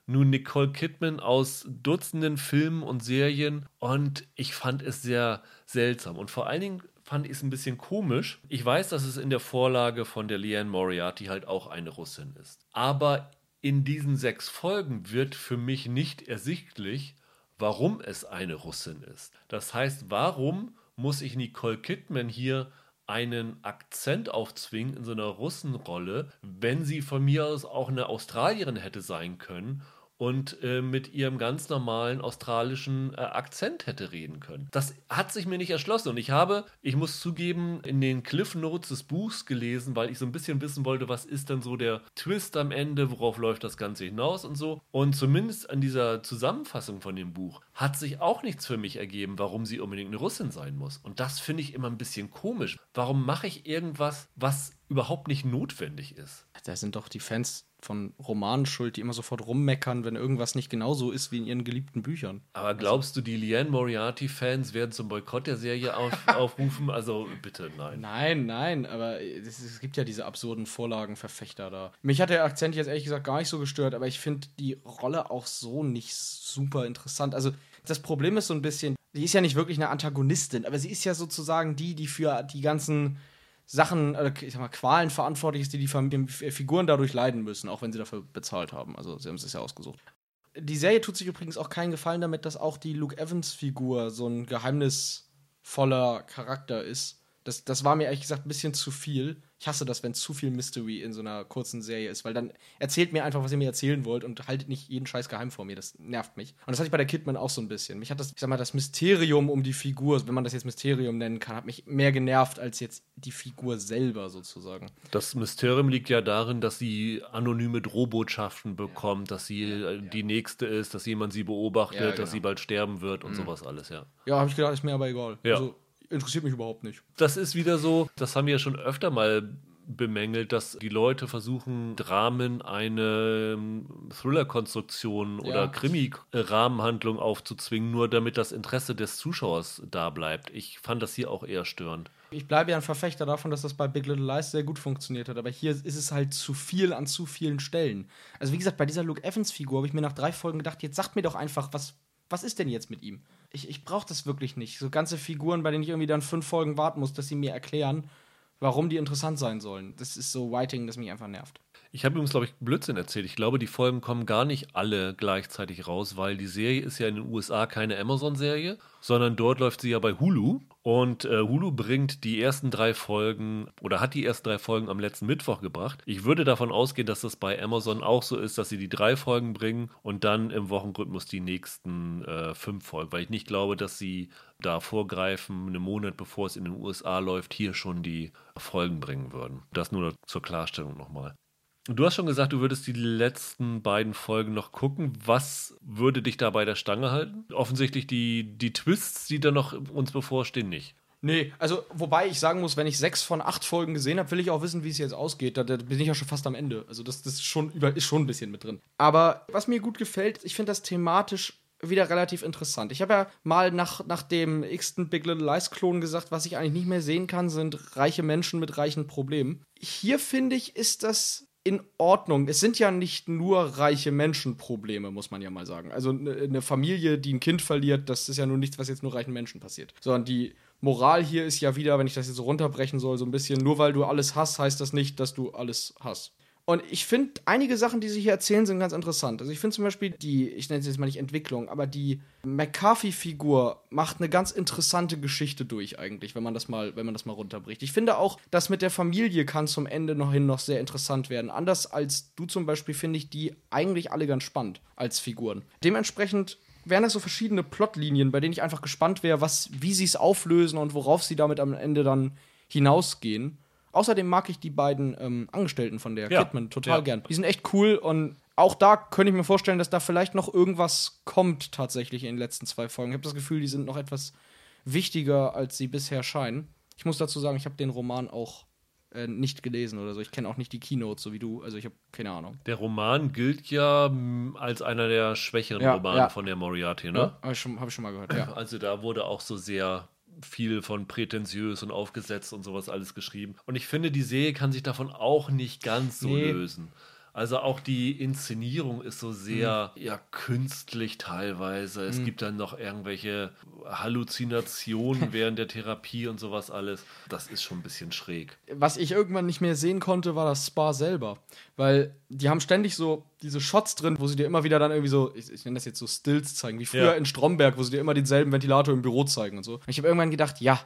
nun Nicole Kidman aus Dutzenden Filmen und Serien und ich fand es sehr seltsam und vor allen Dingen fand ich es ein bisschen komisch. Ich weiß, dass es in der Vorlage von der Leanne Moriarty halt auch eine Russin ist. Aber in diesen sechs Folgen wird für mich nicht ersichtlich, warum es eine Russin ist. Das heißt, warum muss ich Nicole Kidman hier einen Akzent aufzwingen in so einer Russenrolle, wenn sie von mir aus auch eine Australierin hätte sein können und äh, mit ihrem ganz normalen australischen äh, Akzent hätte reden können. Das hat sich mir nicht erschlossen und ich habe, ich muss zugeben, in den Cliff Notes des Buchs gelesen, weil ich so ein bisschen wissen wollte, was ist denn so der Twist am Ende, worauf läuft das Ganze hinaus und so. Und zumindest an dieser Zusammenfassung von dem Buch hat sich auch nichts für mich ergeben, warum sie unbedingt eine Russin sein muss. Und das finde ich immer ein bisschen komisch. Warum mache ich irgendwas, was überhaupt nicht notwendig ist? Da sind doch die Fans von Romanen schuld, die immer sofort rummeckern, wenn irgendwas nicht genauso ist wie in ihren geliebten Büchern. Aber glaubst du, die Liane Moriarty-Fans werden zum Boykott der Serie auf, aufrufen? Also bitte, nein. Nein, nein, aber es, es, gibt ja diese absurden Vorlagenverfechter da. Mich hat der Akzent jetzt ehrlich gesagt gar nicht so gestört, aber ich finde die Rolle auch so nicht super interessant. Also das Problem ist so ein bisschen, sie ist ja nicht wirklich eine Antagonistin, aber sie ist ja sozusagen die, die für die ganzen Sachen, ich sag mal, Qualen verantwortlich ist, die die Figuren dadurch leiden müssen, auch wenn sie dafür bezahlt haben. Also sie haben es sich ja ausgesucht. Die Serie tut sich übrigens auch keinen Gefallen damit, dass auch die Luke Evans-Figur so ein geheimnisvoller Charakter ist. Das, das war mir ehrlich gesagt ein bisschen zu viel. Ich hasse das, wenn zu viel Mystery in so einer kurzen Serie ist, weil dann erzählt mir einfach, was ihr mir erzählen wollt und haltet nicht jeden Scheiß geheim vor mir. Das nervt mich. Und das hatte ich bei der Kidman auch so ein bisschen. Mich hat das, ich sag mal, das Mysterium um die Figur, wenn man das jetzt Mysterium nennen kann, hat mich mehr genervt als jetzt die Figur selber sozusagen. Das Mysterium liegt ja darin, dass sie anonyme Drohbotschaften bekommt, ja. dass sie ja, äh, die nächste ist, dass jemand sie beobachtet, ja, genau. dass sie bald sterben wird und mhm. sowas alles, ja. Ja, habe ich gedacht, ist mir aber egal. Ja. Also, interessiert mich überhaupt nicht. Das ist wieder so, das haben wir ja schon öfter mal bemängelt, dass die Leute versuchen, Dramen eine ähm, Thriller-Konstruktion ja. oder Krimi-Rahmenhandlung aufzuzwingen, nur damit das Interesse des Zuschauers da bleibt. Ich fand das hier auch eher störend. Ich bleibe ja ein Verfechter davon, dass das bei Big Little Lies sehr gut funktioniert hat, aber hier ist es halt zu viel an zu vielen Stellen. Also wie gesagt, bei dieser Luke Evans-Figur habe ich mir nach drei Folgen gedacht, jetzt sagt mir doch einfach, was, was ist denn jetzt mit ihm? Ich, ich brauche das wirklich nicht. So ganze Figuren, bei denen ich irgendwie dann fünf Folgen warten muss, dass sie mir erklären, warum die interessant sein sollen. Das ist so Writing, das mich einfach nervt. Ich habe übrigens, glaube ich, Blödsinn erzählt. Ich glaube, die Folgen kommen gar nicht alle gleichzeitig raus, weil die Serie ist ja in den USA keine Amazon-Serie, sondern dort läuft sie ja bei Hulu. Und äh, Hulu bringt die ersten drei Folgen oder hat die ersten drei Folgen am letzten Mittwoch gebracht. Ich würde davon ausgehen, dass das bei Amazon auch so ist, dass sie die drei Folgen bringen und dann im Wochenrhythmus die nächsten äh, fünf Folgen, weil ich nicht glaube, dass sie da vorgreifen, einen Monat bevor es in den USA läuft, hier schon die Folgen bringen würden. Das nur zur Klarstellung nochmal. Du hast schon gesagt, du würdest die letzten beiden Folgen noch gucken. Was würde dich da bei der Stange halten? Offensichtlich die, die Twists, die da noch uns bevorstehen, nicht. Nee, also wobei ich sagen muss, wenn ich sechs von acht Folgen gesehen habe, will ich auch wissen, wie es jetzt ausgeht. Da, da, bin ich ja schon fast am Ende. Also das, das ist, schon über, ist schon ein bisschen mit drin. Aber was mir gut gefällt, ich finde das thematisch wieder relativ interessant. Ich habe ja mal nach, nach dem x-ten Big Little Lies Klon gesagt, was ich eigentlich nicht mehr sehen kann, sind reiche Menschen mit reichen Problemen. Hier finde ich, ist das in Ordnung. Es sind ja nicht nur reiche Menschenprobleme, muss man ja mal sagen. Also ne, eine Familie, die ein Kind verliert, das ist ja nur nichts, was jetzt nur reichen Menschen passiert. Sondern die Moral hier ist ja wieder, wenn ich das jetzt so runterbrechen soll, so ein bisschen, nur weil du alles hast, heißt das nicht, dass du alles hast. Und ich finde, einige Sachen, die sie hier erzählen, sind ganz interessant. Also ich finde zum Beispiel die, ich nenne es jetzt mal nicht Entwicklung, aber die McCarthy-Figur macht eine ganz interessante Geschichte durch eigentlich, wenn man das mal, wenn man das mal runterbricht. Ich finde auch, das mit der Familie kann zum Ende noch hin noch sehr interessant werden. Anders als du zum Beispiel finde ich die eigentlich alle ganz spannend als Figuren. Dementsprechend wären das so verschiedene Plotlinien, bei denen ich einfach gespannt wäre, was, wie sie es auflösen und worauf sie damit am Ende dann hinausgehen. Außerdem mag ich die beiden ähm, Angestellten von der ja. Kidman total ja. gern. Die sind echt cool und auch da könnte ich mir vorstellen, dass da vielleicht noch irgendwas kommt tatsächlich in den letzten zwei Folgen. Ich habe das Gefühl, die sind noch etwas wichtiger, als sie bisher scheinen. Ich muss dazu sagen, ich habe den Roman auch äh, nicht gelesen oder so. Ich kenne auch nicht die Keynotes, so wie du. Also ich habe keine Ahnung. Der Roman gilt ja hm, als einer der schwächeren ja, Romane ja. von der Moriarty, ne? Ja, habe ich, hab ich schon mal gehört, ja. Also da wurde auch so sehr viel von prätentiös und aufgesetzt und sowas alles geschrieben. Und ich finde, die Serie kann sich davon auch nicht ganz so nee. lösen. Also auch die Inszenierung ist so sehr mhm. ja künstlich teilweise. Es mhm. gibt dann noch irgendwelche Halluzinationen während der Therapie und sowas alles. Das ist schon ein bisschen schräg. Was ich irgendwann nicht mehr sehen konnte, war das Spa selber, weil die haben ständig so diese Shots drin, wo sie dir immer wieder dann irgendwie so, ich, ich nenne das jetzt so Stills zeigen, wie früher ja. in Stromberg, wo sie dir immer denselben Ventilator im Büro zeigen und so. Und ich habe irgendwann gedacht, ja,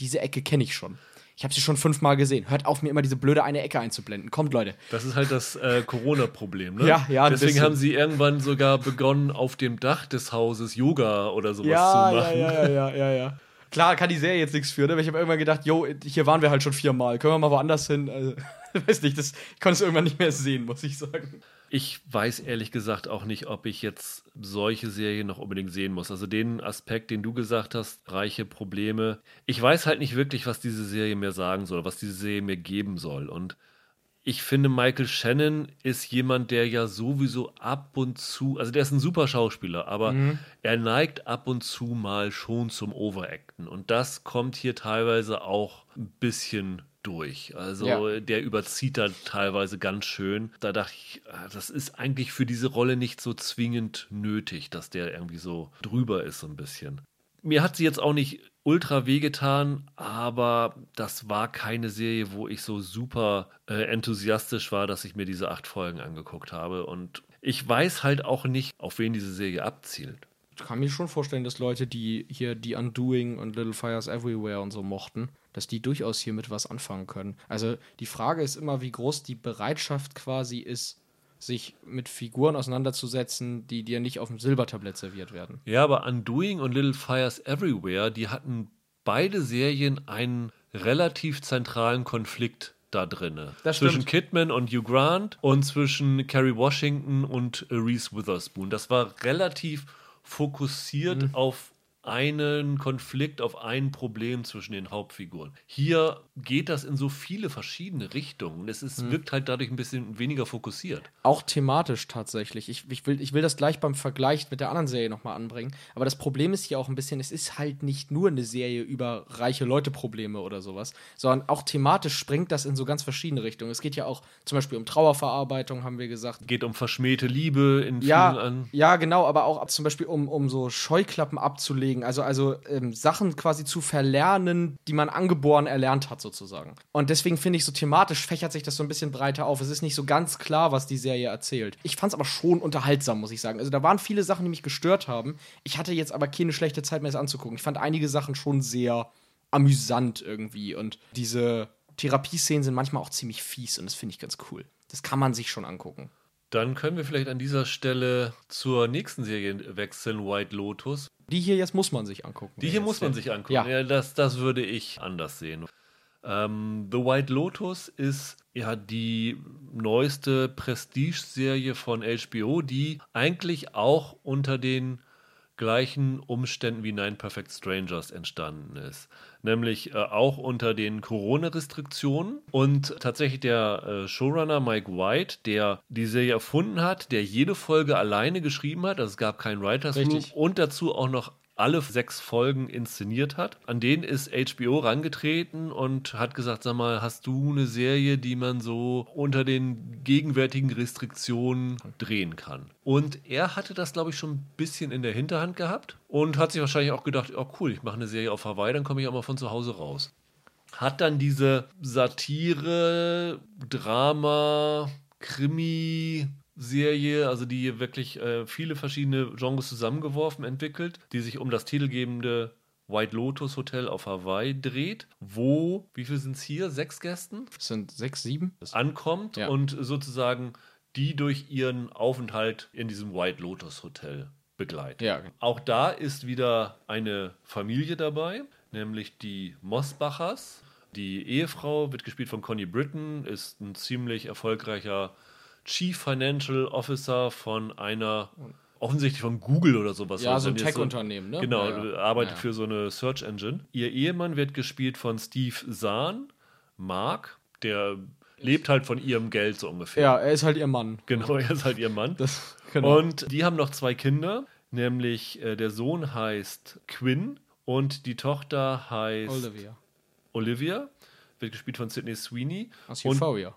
diese Ecke kenne ich schon. Ich habe sie schon fünfmal gesehen. Hört auf, mir immer diese blöde eine Ecke einzublenden. Kommt, Leute. Das ist halt das äh, Corona-Problem, ne? Ja, ja. Deswegen haben sie irgendwann sogar begonnen, auf dem Dach des Hauses Yoga oder sowas ja, zu machen. Ja, ja, ja, ja, ja. Klar kann die Serie jetzt nichts für, ne? Aber ich habe irgendwann gedacht, yo, hier waren wir halt schon viermal. Können wir mal woanders hin? Also, weiß nicht, das, ich konnte es irgendwann nicht mehr sehen, muss ich sagen. Ich weiß ehrlich gesagt auch nicht, ob ich jetzt solche Serien noch unbedingt sehen muss. Also den Aspekt, den du gesagt hast, reiche Probleme. Ich weiß halt nicht wirklich, was diese Serie mir sagen soll, was diese Serie mir geben soll. Und ich finde, Michael Shannon ist jemand, der ja sowieso ab und zu, also der ist ein super Schauspieler, aber mhm. er neigt ab und zu mal schon zum Overacten. Und das kommt hier teilweise auch ein bisschen durch. Also ja. der überzieht da teilweise ganz schön. Da dachte ich, ah, das ist eigentlich für diese Rolle nicht so zwingend nötig, dass der irgendwie so drüber ist, so ein bisschen. Mir hat sie jetzt auch nicht ultra wehgetan, aber das war keine Serie, wo ich so super äh, enthusiastisch war, dass ich mir diese acht Folgen angeguckt habe. Und ich weiß halt auch nicht, auf wen diese Serie abzielt. Ich kann mir schon vorstellen, dass Leute, die hier die Undoing und Little Fires Everywhere und so mochten, dass die durchaus hier mit was anfangen können. Also die Frage ist immer, wie groß die Bereitschaft quasi ist, sich mit Figuren auseinanderzusetzen, die dir nicht auf dem Silbertablett serviert werden. Ja, aber Undoing und Little Fires Everywhere, die hatten beide Serien einen relativ zentralen Konflikt da drin. Zwischen Kidman und Hugh Grant und zwischen Kerry Washington und Reese Witherspoon. Das war relativ fokussiert mhm. auf einen Konflikt, auf ein Problem zwischen den Hauptfiguren. Hier geht das in so viele verschiedene Richtungen. Es ist, hm. wirkt halt dadurch ein bisschen weniger fokussiert. Auch thematisch tatsächlich. Ich, ich, will, ich will das gleich beim Vergleich mit der anderen Serie nochmal anbringen. Aber das Problem ist hier auch ein bisschen, es ist halt nicht nur eine Serie über reiche Leute-Probleme oder sowas, sondern auch thematisch springt das in so ganz verschiedene Richtungen. Es geht ja auch zum Beispiel um Trauerverarbeitung, haben wir gesagt. Geht um verschmähte Liebe in ja, vielen an. Ja, genau, aber auch zum Beispiel um, um so Scheuklappen abzulegen legen, also, also ähm, Sachen quasi zu verlernen, die man angeboren erlernt hat, sozusagen. Und deswegen finde ich, so thematisch fächert sich das so ein bisschen breiter auf. Es ist nicht so ganz klar, was die Serie erzählt. Ich fand es aber schon unterhaltsam, muss ich sagen. Also da waren viele Sachen, die mich gestört haben. Ich hatte jetzt aber keine schlechte Zeit mehr, es anzugucken. Ich fand einige Sachen schon sehr amüsant irgendwie. Und diese Therapieszenen sind manchmal auch ziemlich fies und das finde ich ganz cool. Das kann man sich schon angucken. Dann können wir vielleicht an dieser Stelle zur nächsten Serie wechseln, White Lotus. Die hier jetzt muss man sich angucken. Die hier muss man sich angucken. Ja. ja, das, das würde ich anders sehen. Ähm, The White Lotus ist ja die neueste Prestige-Serie von HBO, die eigentlich auch unter den gleichen Umständen wie Nine Perfect Strangers entstanden ist. Nämlich äh, auch unter den Corona-Restriktionen. Und tatsächlich der äh, Showrunner Mike White, der die Serie erfunden hat, der jede Folge alleine geschrieben hat, also es gab keinen Writers Room und dazu auch noch alle sechs Folgen inszeniert hat. An denen ist HBO rangetreten und hat gesagt, sag mal, hast du eine Serie, die man so unter den gegenwärtigen Restriktionen drehen kann? Und er hatte das, glaube ich, schon ein bisschen in der Hinterhand gehabt und hat sich wahrscheinlich auch gedacht, oh cool, ich mache eine Serie auf Hawaii, dann komme ich auch mal von zu Hause raus. Hat dann diese Satire, Drama, Krimi, Serie, also die wirklich äh, viele verschiedene Genres zusammengeworfen entwickelt, die sich um das titelgebende White Lotus Hotel auf Hawaii dreht, wo, wie viel sind es hier? Sechs Gästen? Es sind sechs, sieben. Ankommt ja. und sozusagen die durch ihren Aufenthalt in diesem White Lotus Hotel begleitet. Ja. Auch da ist wieder eine Familie dabei, nämlich die Mosbachers. Die Ehefrau wird gespielt von Connie Britton, ist ein ziemlich erfolgreicher Chief Financial Officer von einer offensichtlich von Google oder sowas. Ja, so ein Tech-Unternehmen, ne? Genau, ja, ja. arbeitet ja. für so eine Search Engine. Ihr Ehemann wird gespielt von Steve Zahn, Mark, der lebt halt von ihrem Geld so ungefähr. Ja, er ist halt ihr Mann. Genau, er ist halt ihr Mann. Das, genau. Und die haben noch zwei Kinder, nämlich äh, der Sohn heißt Quinn und die Tochter heißt Olivia. Olivia, wird gespielt von Sidney Sweeney. Aus Euphoria.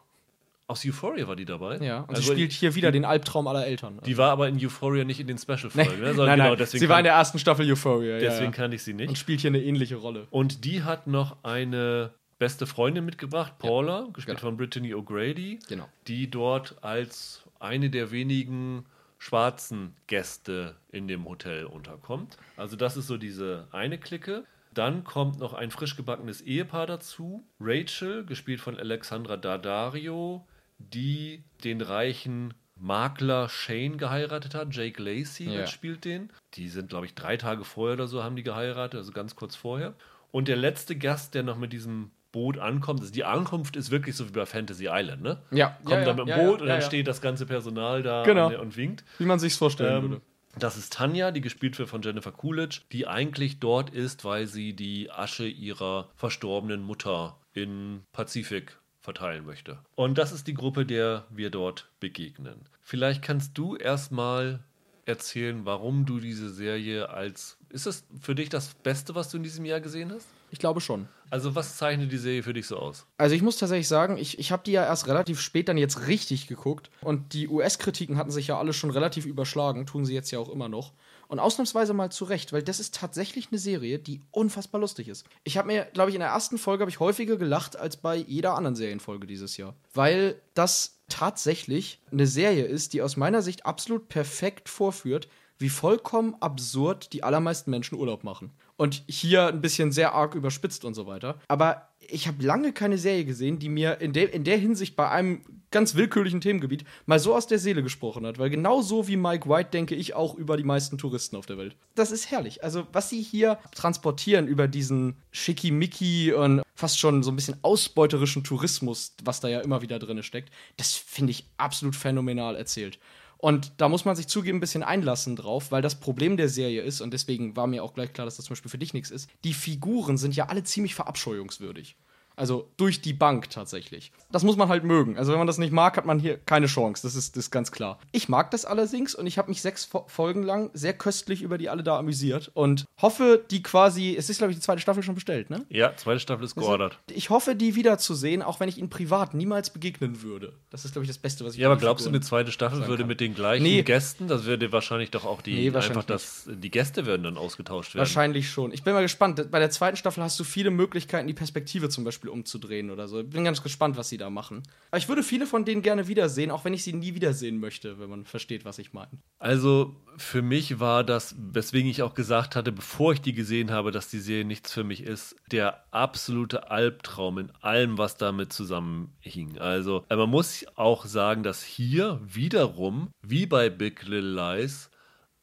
Aus Euphoria war die dabei. Ja, und also sie spielt hier wieder die, den Albtraum aller Eltern. Die war aber in Euphoria nicht in den Special-Folgen. Nee. Ne? nein, genau, nein. sie war in der ersten Staffel Euphoria. Deswegen ja, kannte ich sie nicht. Und spielt hier eine ähnliche Rolle. Und die hat noch eine beste Freundin mitgebracht, Paula, ja, gespielt genau. von Brittany O'Grady, genau. die dort als eine der wenigen schwarzen Gäste in dem Hotel unterkommt. Also das ist so diese eine Clique. Dann kommt noch ein frisch gebackenes Ehepaar dazu. Rachel, gespielt von Alexandra Daddario, die den reichen Makler Shane geheiratet hat. Jake Lacey ja. spielt den. Die sind, glaube ich, drei Tage vorher oder so haben die geheiratet, also ganz kurz vorher. Und der letzte Gast, der noch mit diesem Boot ankommt, also die Ankunft ist wirklich so wie bei Fantasy Island, ne? Ja. Kommt ja, dann mit dem ja, Boot und dann steht das ganze Personal da genau. und winkt. Wie man sich's vorstellen ähm, würde. Das ist Tanja, die gespielt wird von Jennifer Coolidge, die eigentlich dort ist, weil sie die Asche ihrer verstorbenen Mutter in Pazifik verteilen möchte. Und das ist die Gruppe, der wir dort begegnen. Vielleicht kannst du erstmal erzählen, warum du diese Serie als. Ist es für dich das Beste, was du in diesem Jahr gesehen hast? Ich glaube schon. Also, was zeichnet die Serie für dich so aus? Also, ich muss tatsächlich sagen, ich, ich habe die ja erst relativ spät dann jetzt richtig geguckt. Und die US-Kritiken hatten sich ja alle schon relativ überschlagen, tun sie jetzt ja auch immer noch. Und ausnahmsweise mal zurecht, weil das ist tatsächlich eine Serie, die unfassbar lustig ist. Ich habe mir, glaube ich, in der ersten Folge habe ich häufiger gelacht als bei jeder anderen Serienfolge dieses Jahr. Weil das tatsächlich eine Serie ist, die aus meiner Sicht absolut perfekt vorführt, wie vollkommen absurd die allermeisten Menschen Urlaub machen. Und hier ein bisschen sehr arg überspitzt und so weiter. Aber ich habe lange keine Serie gesehen, die mir in, de in der Hinsicht bei einem ganz willkürlichen Themengebiet mal so aus der Seele gesprochen hat. Weil genau so wie Mike White denke ich auch über die meisten Touristen auf der Welt. Das ist herrlich. Also, was sie hier transportieren über diesen schickimicki und fast schon so ein bisschen ausbeuterischen Tourismus, was da ja immer wieder drin steckt, das finde ich absolut phänomenal erzählt. Und da muss man sich zugeben ein bisschen einlassen drauf, weil das Problem der Serie ist, und deswegen war mir auch gleich klar, dass das zum Beispiel für dich nichts ist, die Figuren sind ja alle ziemlich verabscheuungswürdig. Also durch die Bank tatsächlich. Das muss man halt mögen. Also wenn man das nicht mag, hat man hier keine Chance. Das ist, das ist ganz klar. Ich mag das allerdings und ich habe mich sechs Folgen lang sehr köstlich über die alle da amüsiert und hoffe, die quasi, es ist glaube ich die zweite Staffel schon bestellt, ne? Ja, zweite Staffel ist geordert. Also, ich hoffe, die wiederzusehen, auch wenn ich ihnen privat niemals begegnen würde. Das ist glaube ich das Beste, was ich Ja, aber glaubst du, eine zweite Staffel würde kann. mit den gleichen nee. Gästen, das würde wahrscheinlich doch auch die nee, einfach das die Gäste würden dann ausgetauscht werden. Wahrscheinlich schon. Ich bin mal gespannt. Bei der zweiten Staffel hast du viele Möglichkeiten, die Perspektive zum Beispiel umzudrehen oder so. Bin ganz gespannt, was sie da machen. Aber ich würde viele von denen gerne wiedersehen, auch wenn ich sie nie wiedersehen möchte, wenn man versteht, was ich meine. Also für mich war das, weswegen ich auch gesagt hatte, bevor ich die gesehen habe, dass die Serie nichts für mich ist, der absolute Albtraum in allem, was damit zusammenhing. Also äh, man muss auch sagen, dass hier wiederum, wie bei Big Little Lies,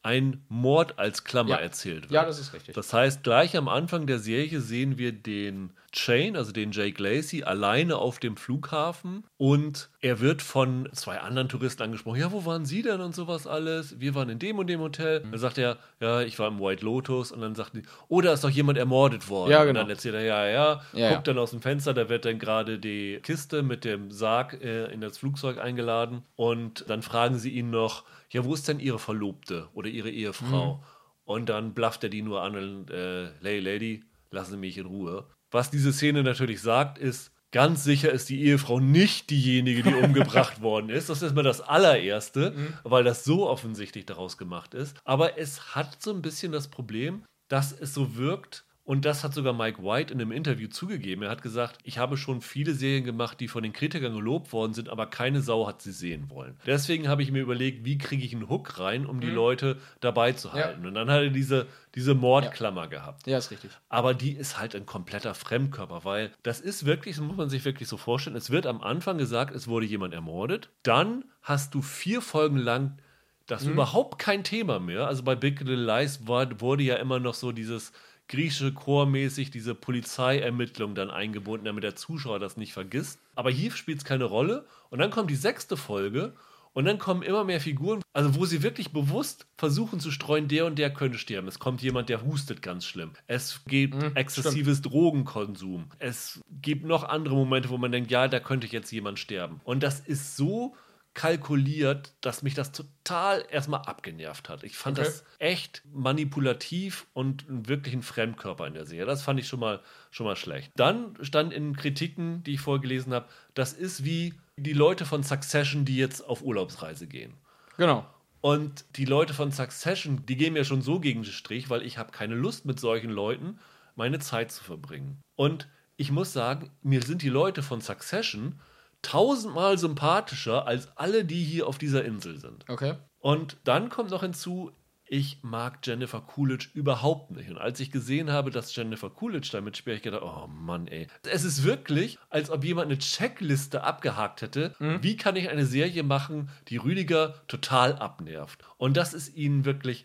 ein Mord als Klammer ja. erzählt wird. Ja, das ist richtig. Das heißt, gleich am Anfang der Serie sehen wir den Shane, also den Jake Lacey, alleine auf dem Flughafen und er wird von zwei anderen Touristen angesprochen. Ja, wo waren Sie denn und sowas alles? Wir waren in dem und dem Hotel. Mhm. Dann sagt er, ja, ich war im White Lotus und dann sagt die, oh, da ist doch jemand ermordet worden. Ja, genau. Und dann erzählt er, ja, ja, ja guckt ja. dann aus dem Fenster, da wird dann gerade die Kiste mit dem Sarg äh, in das Flugzeug eingeladen und dann fragen sie ihn noch, ja, wo ist denn Ihre Verlobte oder Ihre Ehefrau? Mhm. Und dann blafft er die nur an und, äh, Lady, lassen Sie mich in Ruhe. Was diese Szene natürlich sagt, ist, ganz sicher ist die Ehefrau nicht diejenige, die umgebracht worden ist. Das ist mal das allererste, mhm. weil das so offensichtlich daraus gemacht ist. Aber es hat so ein bisschen das Problem, dass es so wirkt, und das hat sogar Mike White in einem Interview zugegeben. Er hat gesagt, ich habe schon viele Serien gemacht, die von den Kritikern gelobt worden sind, aber keine Sau hat sie sehen wollen. Deswegen habe ich mir überlegt, wie kriege ich einen Hook rein, um die mhm. Leute dabei zu halten. Ja. Und dann hat er diese, diese Mordklammer ja. gehabt. Ja, ist richtig. Aber die ist halt ein kompletter Fremdkörper, weil das ist wirklich, das muss man sich wirklich so vorstellen, es wird am Anfang gesagt, es wurde jemand ermordet. Dann hast du vier Folgen lang das mhm. überhaupt kein Thema mehr. Also bei Big Little Lies war, wurde ja immer noch so dieses griechische Chormäßig diese Polizeiermittlung dann eingebunden, damit der Zuschauer das nicht vergisst. Aber hier spielt es keine Rolle. Und dann kommt die sechste Folge und dann kommen immer mehr Figuren, also wo sie wirklich bewusst versuchen zu streuen, der und der könnte sterben. Es kommt jemand, der hustet ganz schlimm. Es gibt mhm, exzessives stimmt. Drogenkonsum. Es gibt noch andere Momente, wo man denkt, ja, da könnte jetzt jemand sterben. Und das ist so kalkuliert, dass mich das total erstmal abgenervt hat. Ich fand okay. das echt manipulativ und wirklich ein Fremdkörper in der Serie. Das fand ich schon mal, schon mal schlecht. Dann stand in Kritiken, die ich vorgelesen habe, das ist wie die Leute von Succession, die jetzt auf Urlaubsreise gehen. Genau. Und die Leute von Succession, die gehen mir schon so gegen den Strich, weil ich habe keine Lust mit solchen Leuten meine Zeit zu verbringen. Und ich muss sagen, mir sind die Leute von Succession tausendmal sympathischer als alle, die hier auf dieser Insel sind. Okay. Und dann kommt noch hinzu, ich mag Jennifer Coolidge überhaupt nicht. Und als ich gesehen habe, dass Jennifer Coolidge damit spielt, ich gedacht, oh Mann, ey. Es ist wirklich, als ob jemand eine Checkliste abgehakt hätte. Mhm. Wie kann ich eine Serie machen, die Rüdiger total abnervt? Und das ist ihnen wirklich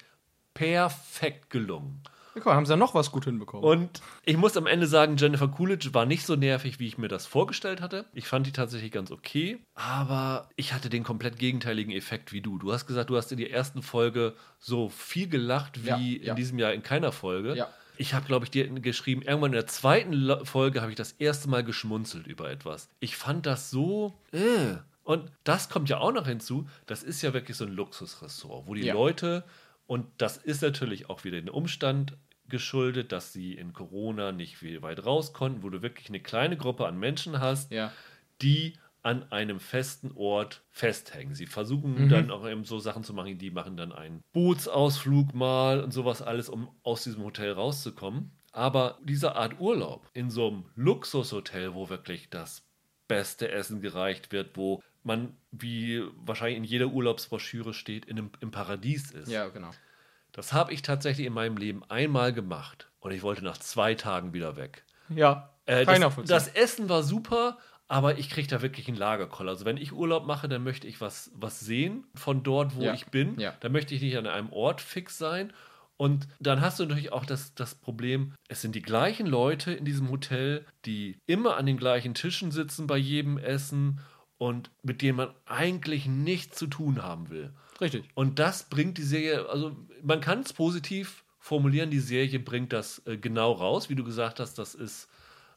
perfekt gelungen. Ja, cool, haben sie ja noch was gut hinbekommen. Und ich muss am Ende sagen, Jennifer Coolidge war nicht so nervig, wie ich mir das vorgestellt hatte. Ich fand die tatsächlich ganz okay, aber ich hatte den komplett gegenteiligen Effekt wie du. Du hast gesagt, du hast in der ersten Folge so viel gelacht wie ja, ja. in diesem Jahr in keiner Folge. Ja. Ich habe, glaube ich, dir geschrieben, irgendwann in der zweiten Folge habe ich das erste Mal geschmunzelt über etwas. Ich fand das so. Äh. Und das kommt ja auch noch hinzu, das ist ja wirklich so ein Luxusressort, wo die ja. Leute, und das ist natürlich auch wieder den Umstand geschuldet, dass sie in Corona nicht viel weit raus konnten, wo du wirklich eine kleine Gruppe an Menschen hast, ja. die an einem festen Ort festhängen. Sie versuchen mhm. dann auch eben so Sachen zu machen, die machen dann einen Bootsausflug mal und sowas alles, um aus diesem Hotel rauszukommen. Aber diese Art Urlaub in so einem Luxushotel, wo wirklich das beste Essen gereicht wird, wo man, wie wahrscheinlich in jeder Urlaubsbroschüre steht, in einem, im Paradies ist. Ja, genau. Das habe ich tatsächlich in meinem Leben einmal gemacht und ich wollte nach zwei Tagen wieder weg. Ja, äh, das, das Essen war super, aber ich kriege da wirklich einen Lagerkoller. Also wenn ich Urlaub mache, dann möchte ich was, was sehen von dort, wo ja. ich bin. Ja. Dann möchte ich nicht an einem Ort fix sein. Und dann hast du natürlich auch das, das Problem, es sind die gleichen Leute in diesem Hotel, die immer an den gleichen Tischen sitzen bei jedem Essen und mit denen man eigentlich nichts zu tun haben will. Richtig. Und das bringt die Serie, also man kann es positiv formulieren, die Serie bringt das äh, genau raus, wie du gesagt hast, das ist.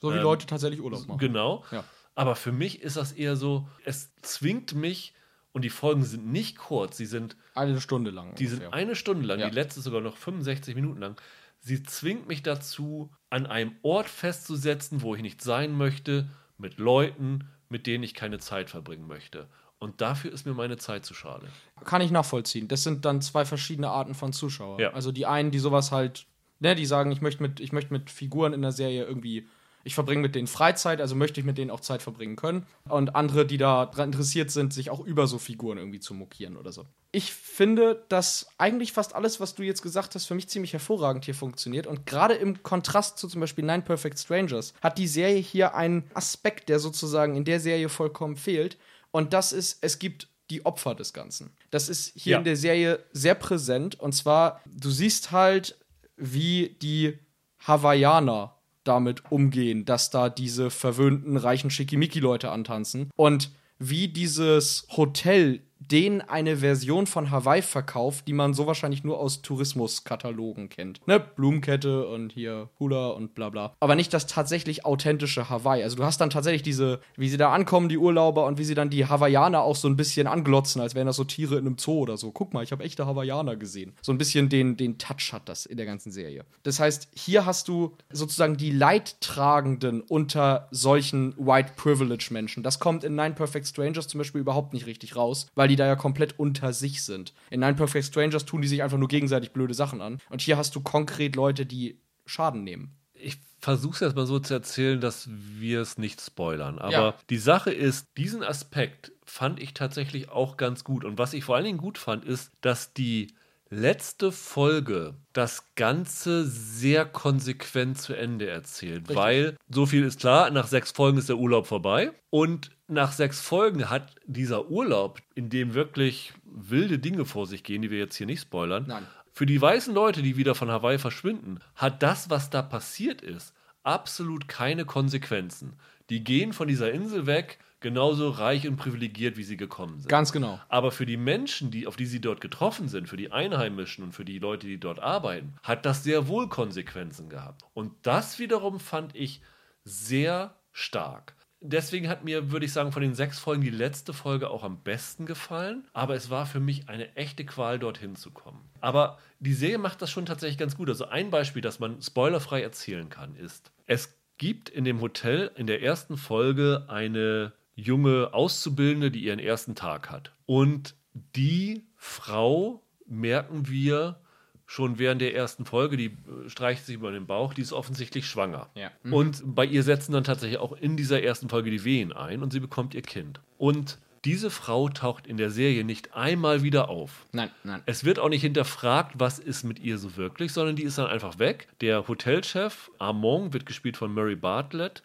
So wie ähm, Leute tatsächlich Urlaub machen. Genau. Ja. Aber für mich ist das eher so, es zwingt mich, und die Folgen sind nicht kurz, sie sind. Eine Stunde lang. Die ungefähr. sind eine Stunde lang, ja. die letzte sogar noch 65 Minuten lang. Sie zwingt mich dazu, an einem Ort festzusetzen, wo ich nicht sein möchte, mit Leuten, mit denen ich keine Zeit verbringen möchte. Und dafür ist mir meine Zeit zu schade. Kann ich nachvollziehen. Das sind dann zwei verschiedene Arten von Zuschauern. Ja. Also die einen, die sowas halt, ne, die sagen, ich möchte mit, ich möchte mit Figuren in der Serie irgendwie ich verbringe mit denen Freizeit, also möchte ich mit denen auch Zeit verbringen können. Und andere, die da dran interessiert sind, sich auch über so Figuren irgendwie zu mokieren oder so. Ich finde, dass eigentlich fast alles, was du jetzt gesagt hast, für mich ziemlich hervorragend hier funktioniert. Und gerade im Kontrast zu zum Beispiel Nine Perfect Strangers hat die Serie hier einen Aspekt, der sozusagen in der Serie vollkommen fehlt. Und das ist, es gibt die Opfer des Ganzen. Das ist hier ja. in der Serie sehr präsent. Und zwar, du siehst halt, wie die Hawaiianer damit umgehen, dass da diese verwöhnten, reichen Schickimicki-Leute antanzen. Und wie dieses Hotel denen eine Version von Hawaii verkauft, die man so wahrscheinlich nur aus Tourismuskatalogen kennt. Ne, Blumenkette und hier Hula und bla bla. Aber nicht das tatsächlich authentische Hawaii. Also du hast dann tatsächlich diese, wie sie da ankommen, die Urlauber, und wie sie dann die Hawaiianer auch so ein bisschen anglotzen, als wären das so Tiere in einem Zoo oder so. Guck mal, ich habe echte Hawaiianer gesehen. So ein bisschen den, den Touch hat das in der ganzen Serie. Das heißt, hier hast du sozusagen die Leidtragenden unter solchen White Privilege Menschen. Das kommt in Nine Perfect Strangers zum Beispiel überhaupt nicht richtig raus, weil die da ja komplett unter sich sind. In Nine Perfect Strangers tun die sich einfach nur gegenseitig blöde Sachen an. Und hier hast du konkret Leute, die Schaden nehmen. Ich versuche es jetzt mal so zu erzählen, dass wir es nicht spoilern. Aber ja. die Sache ist, diesen Aspekt fand ich tatsächlich auch ganz gut. Und was ich vor allen Dingen gut fand, ist, dass die letzte Folge das Ganze sehr konsequent zu Ende erzählt. Richtig. Weil, so viel ist klar, nach sechs Folgen ist der Urlaub vorbei. Und nach sechs Folgen hat dieser Urlaub, in dem wirklich wilde Dinge vor sich gehen, die wir jetzt hier nicht spoilern, Nein. für die weißen Leute, die wieder von Hawaii verschwinden, hat das, was da passiert ist, absolut keine Konsequenzen. Die gehen von dieser Insel weg, genauso reich und privilegiert, wie sie gekommen sind. Ganz genau. Aber für die Menschen, die, auf die sie dort getroffen sind, für die Einheimischen und für die Leute, die dort arbeiten, hat das sehr wohl Konsequenzen gehabt. Und das wiederum fand ich sehr stark deswegen hat mir, würde ich sagen, von den sechs Folgen die letzte Folge auch am besten gefallen. Aber es war für mich eine echte Qual, dorthin zu kommen. Aber die Serie macht das schon tatsächlich ganz gut. Also ein Beispiel, das man spoilerfrei erzählen kann, ist, es gibt in dem Hotel in der ersten Folge eine junge Auszubildende, die ihren ersten Tag hat. Und die Frau merken wir schon während der ersten Folge, die äh, streicht sich über den Bauch, die ist offensichtlich schwanger. Ja. Mhm. Und bei ihr setzen dann tatsächlich auch in dieser ersten Folge die Wehen ein und sie bekommt ihr Kind. Und diese Frau taucht in der Serie nicht einmal wieder auf. Nein, nein. Es wird auch nicht hinterfragt, was ist mit ihr so wirklich, sondern die ist dann einfach weg. Der Hotelchef, Armand, wird gespielt von Murray Bartlett,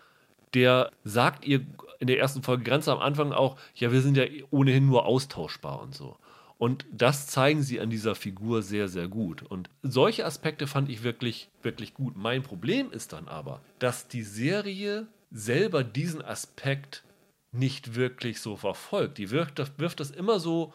der sagt ihr in der ersten Folge ganz am Anfang auch, ja, wir sind ja ohnehin nur austauschbar und so. Und das zeigen sie an dieser Figur sehr, sehr gut. Und solche Aspekte fand ich wirklich, wirklich gut. Mein Problem ist dann aber, dass die Serie selber diesen Aspekt nicht wirklich so verfolgt. Die wirft das, wirft das immer so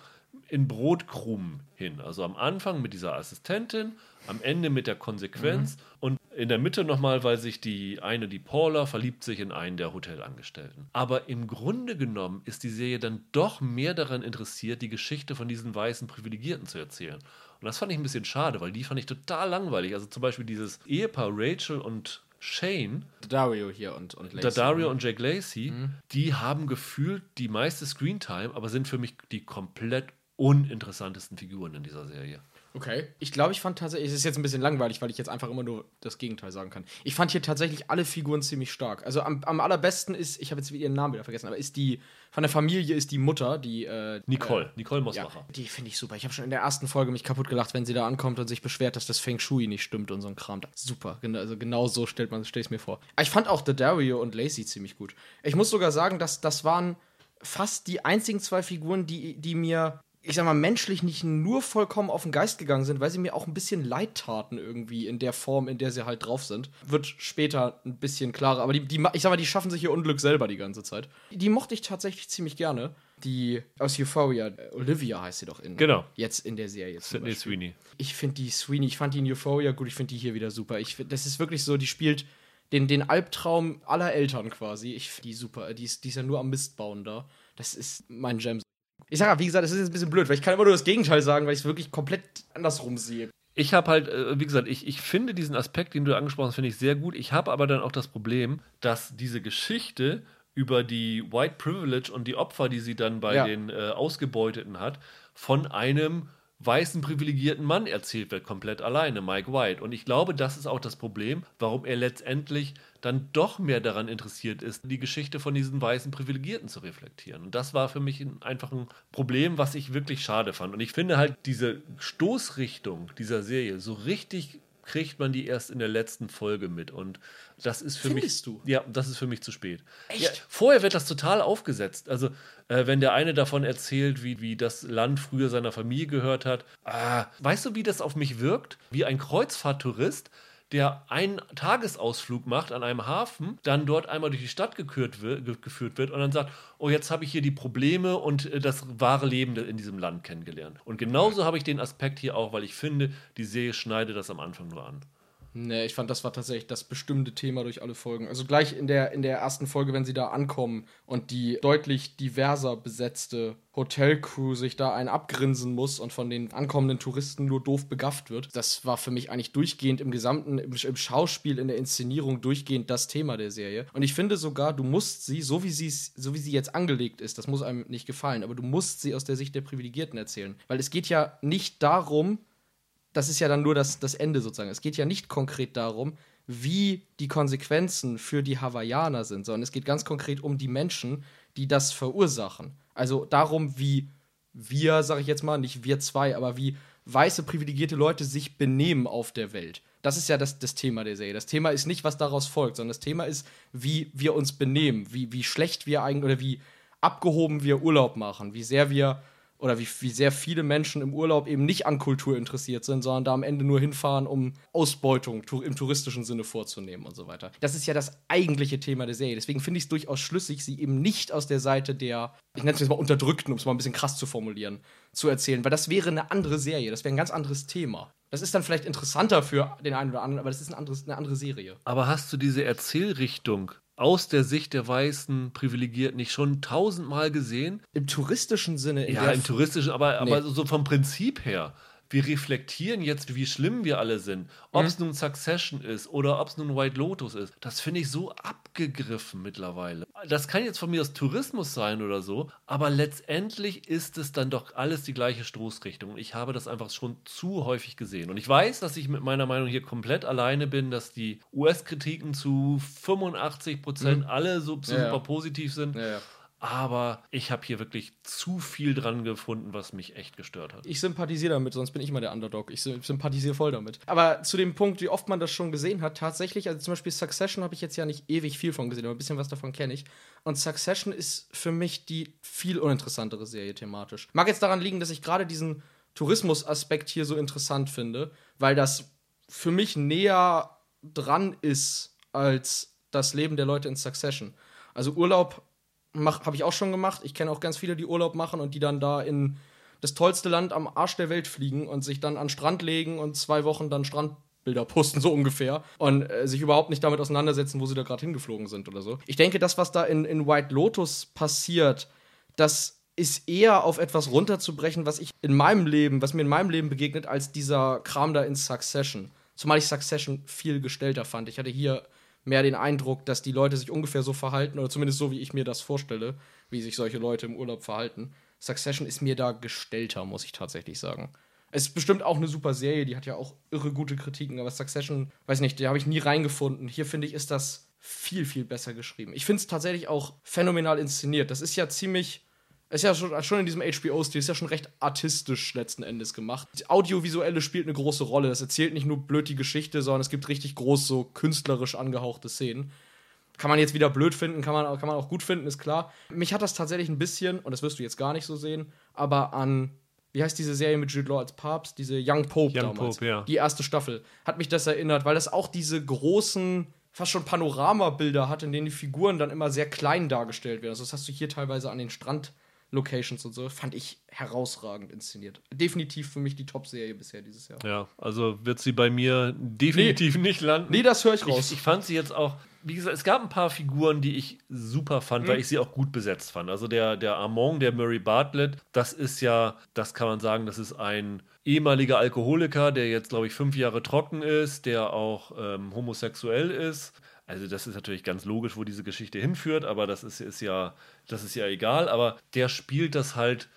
in Brotkrumen hin. Also am Anfang mit dieser Assistentin, am Ende mit der Konsequenz mhm. und in der Mitte nochmal, weil sich die eine, die Paula, verliebt sich in einen der Hotelangestellten. Aber im Grunde genommen ist die Serie dann doch mehr daran interessiert, die Geschichte von diesen weißen Privilegierten zu erzählen. Und das fand ich ein bisschen schade, weil die fand ich total langweilig. Also zum Beispiel dieses Ehepaar Rachel und Shane, Dario hier und, und Lacey. Dario und Jack Lacey, mhm. die haben gefühlt die meiste Screentime, aber sind für mich die komplett uninteressantesten Figuren in dieser Serie. Okay. Ich glaube, ich fand tatsächlich, es ist jetzt ein bisschen langweilig, weil ich jetzt einfach immer nur das Gegenteil sagen kann. Ich fand hier tatsächlich alle Figuren ziemlich stark. Also am, am allerbesten ist, ich habe jetzt ihren Namen wieder vergessen, aber ist die, von der Familie ist die Mutter, die. Äh, Nicole, äh, Nicole Mosbacher. Ja, die finde ich super. Ich habe schon in der ersten Folge mich kaputt gelacht, wenn sie da ankommt und sich beschwert, dass das Feng Shui nicht stimmt und so ein Kram. Super. Also genau so stellt man, stelle ich mir vor. ich fand auch The Dario und Lacey ziemlich gut. Ich muss sogar sagen, dass das waren fast die einzigen zwei Figuren, die, die mir ich sag mal, menschlich nicht nur vollkommen auf den Geist gegangen sind, weil sie mir auch ein bisschen leid taten irgendwie in der Form, in der sie halt drauf sind. Wird später ein bisschen klarer, aber die, die ich sag mal, die schaffen sich ihr Unglück selber die ganze Zeit. Die mochte ich tatsächlich ziemlich gerne. Die aus Euphoria, Olivia heißt sie doch in. Genau. Jetzt in der Serie. Sydney Sweeney. Ich finde die Sweeney, ich fand die in Euphoria gut, ich finde die hier wieder super. Ich find, das ist wirklich so, die spielt den, den Albtraum aller Eltern quasi. Ich finde die super. Die ist, die ist ja nur am Mist bauen da. Das ist mein Gem ich sage ja, wie gesagt, es ist jetzt ein bisschen blöd, weil ich kann immer nur das Gegenteil sagen, weil ich es wirklich komplett andersrum sehe. Ich habe halt, äh, wie gesagt, ich, ich finde diesen Aspekt, den du angesprochen hast, finde ich sehr gut. Ich habe aber dann auch das Problem, dass diese Geschichte über die White Privilege und die Opfer, die sie dann bei ja. den äh, Ausgebeuteten hat, von einem weißen privilegierten Mann erzählt wird, komplett alleine, Mike White. Und ich glaube, das ist auch das Problem, warum er letztendlich dann doch mehr daran interessiert ist, die Geschichte von diesen weißen Privilegierten zu reflektieren. Und das war für mich einfach ein Problem, was ich wirklich schade fand. Und ich finde halt diese Stoßrichtung dieser Serie so richtig kriegt man die erst in der letzten Folge mit. Und das ist für Findest mich. du? Ja, das ist für mich zu spät. Echt? Ja, vorher wird das total aufgesetzt. Also, äh, wenn der eine davon erzählt, wie, wie das Land früher seiner Familie gehört hat. Ah, weißt du, wie das auf mich wirkt? Wie ein Kreuzfahrttourist, der einen Tagesausflug macht an einem Hafen, dann dort einmal durch die Stadt wird, geführt wird und dann sagt, oh, jetzt habe ich hier die Probleme und äh, das wahre Leben in diesem Land kennengelernt. Und genauso habe ich den Aspekt hier auch, weil ich finde, die Serie schneidet das am Anfang nur an. Nee, ich fand, das war tatsächlich das bestimmte Thema durch alle Folgen. Also gleich in der, in der ersten Folge, wenn sie da ankommen und die deutlich diverser besetzte Hotelcrew sich da einen abgrinsen muss und von den ankommenden Touristen nur doof begafft wird. Das war für mich eigentlich durchgehend im gesamten, im, im Schauspiel, in der Inszenierung durchgehend das Thema der Serie. Und ich finde sogar, du musst sie, so wie sie, so wie sie jetzt angelegt ist, das muss einem nicht gefallen, aber du musst sie aus der Sicht der Privilegierten erzählen. Weil es geht ja nicht darum, das ist ja dann nur das, das Ende sozusagen. Es geht ja nicht konkret darum, wie die Konsequenzen für die Hawaiianer sind, sondern es geht ganz konkret um die Menschen, die das verursachen. Also darum, wie wir, sag ich jetzt mal, nicht wir zwei, aber wie weiße privilegierte Leute sich benehmen auf der Welt. Das ist ja das, das Thema der Serie. Das Thema ist nicht, was daraus folgt, sondern das Thema ist, wie wir uns benehmen, wie, wie schlecht wir eigentlich oder wie abgehoben wir Urlaub machen, wie sehr wir oder wie, wie sehr viele Menschen im Urlaub eben nicht an Kultur interessiert sind, sondern da am Ende nur hinfahren, um Ausbeutung im touristischen Sinne vorzunehmen und so weiter. Das ist ja das eigentliche Thema der Serie. Deswegen finde ich es durchaus schlüssig, sie eben nicht aus der Seite der, ich nenne es jetzt mal Unterdrückten, um es mal ein bisschen krass zu formulieren, zu erzählen, weil das wäre eine andere Serie, das wäre ein ganz anderes Thema. Das ist dann vielleicht interessanter für den einen oder anderen, aber das ist ein anderes, eine andere Serie. Aber hast du diese Erzählrichtung aus der Sicht der weißen Privilegierten nicht schon tausendmal gesehen? Im touristischen Sinne? ja, im touristischen, aber, nee. aber so vom Prinzip her wir reflektieren jetzt, wie schlimm wir alle sind. Ob es mhm. nun Succession ist oder ob es nun White Lotus ist. Das finde ich so abgegriffen mittlerweile. Das kann jetzt von mir aus Tourismus sein oder so, aber letztendlich ist es dann doch alles die gleiche Stoßrichtung. Ich habe das einfach schon zu häufig gesehen. Und ich weiß, dass ich mit meiner Meinung hier komplett alleine bin, dass die US-Kritiken zu 85 Prozent mhm. alle so super ja, ja. positiv sind. Ja, aber ich habe hier wirklich zu viel dran gefunden, was mich echt gestört hat. Ich sympathisiere damit, sonst bin ich immer der Underdog. Ich sympathisiere voll damit. Aber zu dem Punkt, wie oft man das schon gesehen hat, tatsächlich, also zum Beispiel Succession habe ich jetzt ja nicht ewig viel von gesehen, aber ein bisschen was davon kenne ich. Und Succession ist für mich die viel uninteressantere Serie thematisch. Mag jetzt daran liegen, dass ich gerade diesen Tourismus-Aspekt hier so interessant finde, weil das für mich näher dran ist als das Leben der Leute in Succession. Also Urlaub habe ich auch schon gemacht. Ich kenne auch ganz viele, die Urlaub machen und die dann da in das tollste Land am Arsch der Welt fliegen und sich dann an Strand legen und zwei Wochen dann Strandbilder posten, so ungefähr. Und äh, sich überhaupt nicht damit auseinandersetzen, wo sie da gerade hingeflogen sind oder so. Ich denke, das, was da in, in White Lotus passiert, das ist eher auf etwas runterzubrechen, was ich in meinem Leben, was mir in meinem Leben begegnet, als dieser Kram da in Succession. Zumal ich Succession viel gestellter fand. Ich hatte hier mehr den Eindruck, dass die Leute sich ungefähr so verhalten, oder zumindest so, wie ich mir das vorstelle, wie sich solche Leute im Urlaub verhalten. Succession ist mir da gestellter, muss ich tatsächlich sagen. Es ist bestimmt auch eine super Serie, die hat ja auch irre gute Kritiken, aber Succession, weiß nicht, die habe ich nie reingefunden. Hier finde ich, ist das viel, viel besser geschrieben. Ich finde es tatsächlich auch phänomenal inszeniert. Das ist ja ziemlich ist ja schon, schon in diesem HBO-Stil, ist ja schon recht artistisch letzten Endes gemacht. Das Audiovisuelle spielt eine große Rolle. Das erzählt nicht nur blöd die Geschichte, sondern es gibt richtig groß so künstlerisch angehauchte Szenen. Kann man jetzt wieder blöd finden, kann man, kann man auch gut finden, ist klar. Mich hat das tatsächlich ein bisschen, und das wirst du jetzt gar nicht so sehen, aber an, wie heißt diese Serie mit Jude Law als Papst? Diese Young Pope Young damals. Pope, ja. Die erste Staffel. Hat mich das erinnert, weil das auch diese großen fast schon Panoramabilder hat, in denen die Figuren dann immer sehr klein dargestellt werden. Also das hast du hier teilweise an den Strand Locations und so, fand ich herausragend inszeniert. Definitiv für mich die Top-Serie bisher dieses Jahr. Ja, also wird sie bei mir definitiv nee. nicht landen. Nee, das höre ich raus. Ich, ich, fand sie jetzt auch, wie gesagt, es gab ein paar Figuren, die ich super fand, mhm. weil ich sie auch gut besetzt fand. Also der, der Armand, der Murray Bartlett, das ist ja, das kann man sagen, das ist ein ehemaliger Alkoholiker, der jetzt, glaube ich, fünf Jahre trocken ist, der auch ähm, homosexuell ist also das ist natürlich ganz logisch, wo diese Geschichte hinführt, aber das ist, ist ja, das ist ja egal. Aber der spielt das halt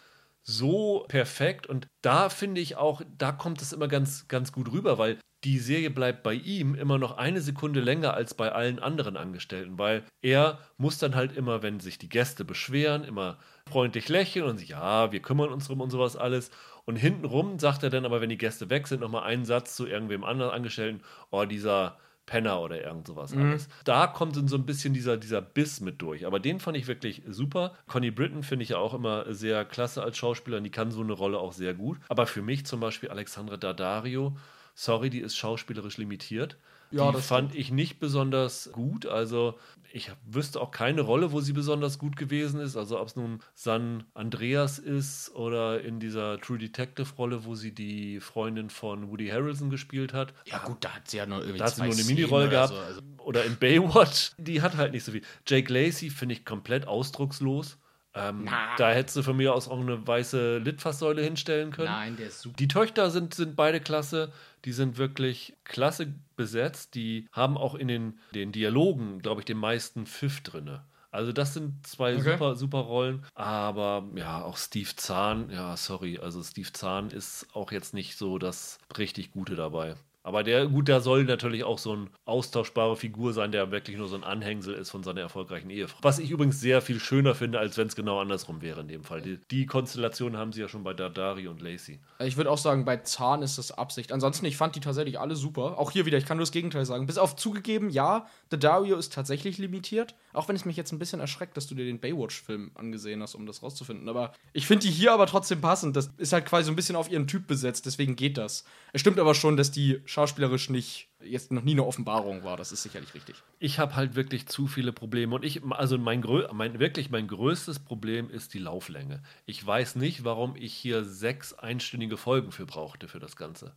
so perfekt und da finde ich auch, da kommt es immer ganz, ganz gut rüber, weil die Serie bleibt bei ihm immer noch eine Sekunde länger als bei allen anderen Angestellten, weil er muss dann halt immer, wenn sich die Gäste beschweren, immer freundlich lächeln und ja, wir kümmern uns drum und sowas alles. Und hintenrum sagt er dann aber, wenn die Gäste weg sind, nochmal einen Satz zu irgendwem anderen Angestellten, oh, dieser Penner oder irgend sowas mhm. alles. Da kommt dann so ein bisschen dieser, dieser Biss mit durch. Aber den fand ich wirklich super. Connie Britton finde ich ja auch immer sehr klasse als Schauspielerin. Die kann so eine Rolle auch sehr gut. Aber für mich zum Beispiel Alexandra Daddario, sorry, die ist schauspielerisch limitiert. Ja, die fand stimmt. ich nicht besonders gut. Also ich wüsste auch keine Rolle, wo sie besonders gut gewesen ist. Also ob es nun San Andreas ist oder in dieser True Detective Rolle, wo sie die Freundin von Woody Harrelson gespielt hat. Ja gut, da hat sie ja nur irgendwie da hat sie nur eine Minirolle gehabt. So, also. Oder in Baywatch, die hat halt nicht so viel. Jake Lacey finde ich komplett ausdruckslos. Ähm, da hättest du von mir aus auch eine weiße Litfaßsäule hinstellen können. Nein, der ist super. Die Töchter sind, sind beide klasse. Die sind wirklich klasse besetzt. Die haben auch in den, den Dialogen, glaube ich, den meisten Pfiff drin. Also das sind zwei okay. super, super Rollen. Aber ja, auch Steve Zahn, ja, sorry. Also Steve Zahn ist auch jetzt nicht so das richtig Gute dabei. Aber der, gut, der soll natürlich auch so eine austauschbare Figur sein, der wirklich nur so ein Anhängsel ist von seiner erfolgreichen Ehefrau. Was ich übrigens sehr viel schöner finde, als wenn es genau andersrum wäre in dem Fall. Die, die Konstellation haben sie ja schon bei Dadari und Lacey. Ich würde auch sagen, bei Zahn ist das Absicht. Ansonsten, ich fand die tatsächlich alle super. Auch hier wieder, ich kann nur das Gegenteil sagen. Bis auf zugegeben, ja, The Dario ist tatsächlich limitiert. Auch wenn es mich jetzt ein bisschen erschreckt, dass du dir den Baywatch-Film angesehen hast, um das rauszufinden. Aber ich finde die hier aber trotzdem passend. Das ist halt quasi so ein bisschen auf ihren Typ besetzt, deswegen geht das. Es stimmt aber schon, dass die schauspielerisch nicht jetzt noch nie eine Offenbarung war. Das ist sicherlich richtig. Ich habe halt wirklich zu viele Probleme und ich, also mein, mein, wirklich mein größtes Problem ist die Lauflänge. Ich weiß nicht, warum ich hier sechs einstündige Folgen für brauchte für das Ganze.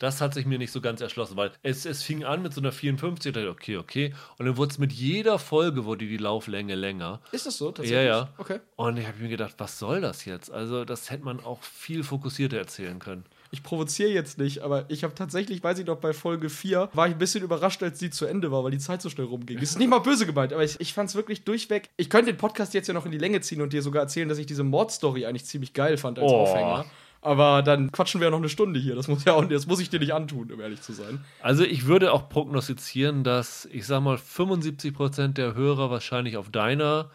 Das hat sich mir nicht so ganz erschlossen, weil es, es fing an mit so einer 54, dachte, okay, okay. Und dann wurde es mit jeder Folge wurde die Lauflänge länger. Ist das so tatsächlich? Ja, ja. Okay. Und ich habe mir gedacht, was soll das jetzt? Also, das hätte man auch viel fokussierter erzählen können ich provoziere jetzt nicht, aber ich habe tatsächlich, weiß ich noch, bei Folge 4 war ich ein bisschen überrascht, als die zu Ende war, weil die Zeit so schnell rumging. Das ist nicht mal böse gemeint, aber ich, ich fand es wirklich durchweg. Ich könnte den Podcast jetzt ja noch in die Länge ziehen und dir sogar erzählen, dass ich diese Mordstory eigentlich ziemlich geil fand als oh. Aufhänger. Aber dann quatschen wir ja noch eine Stunde hier. Das muss ja auch, das muss ich dir nicht antun, um ehrlich zu sein. Also ich würde auch prognostizieren, dass ich sag mal 75% der Hörer wahrscheinlich auf deiner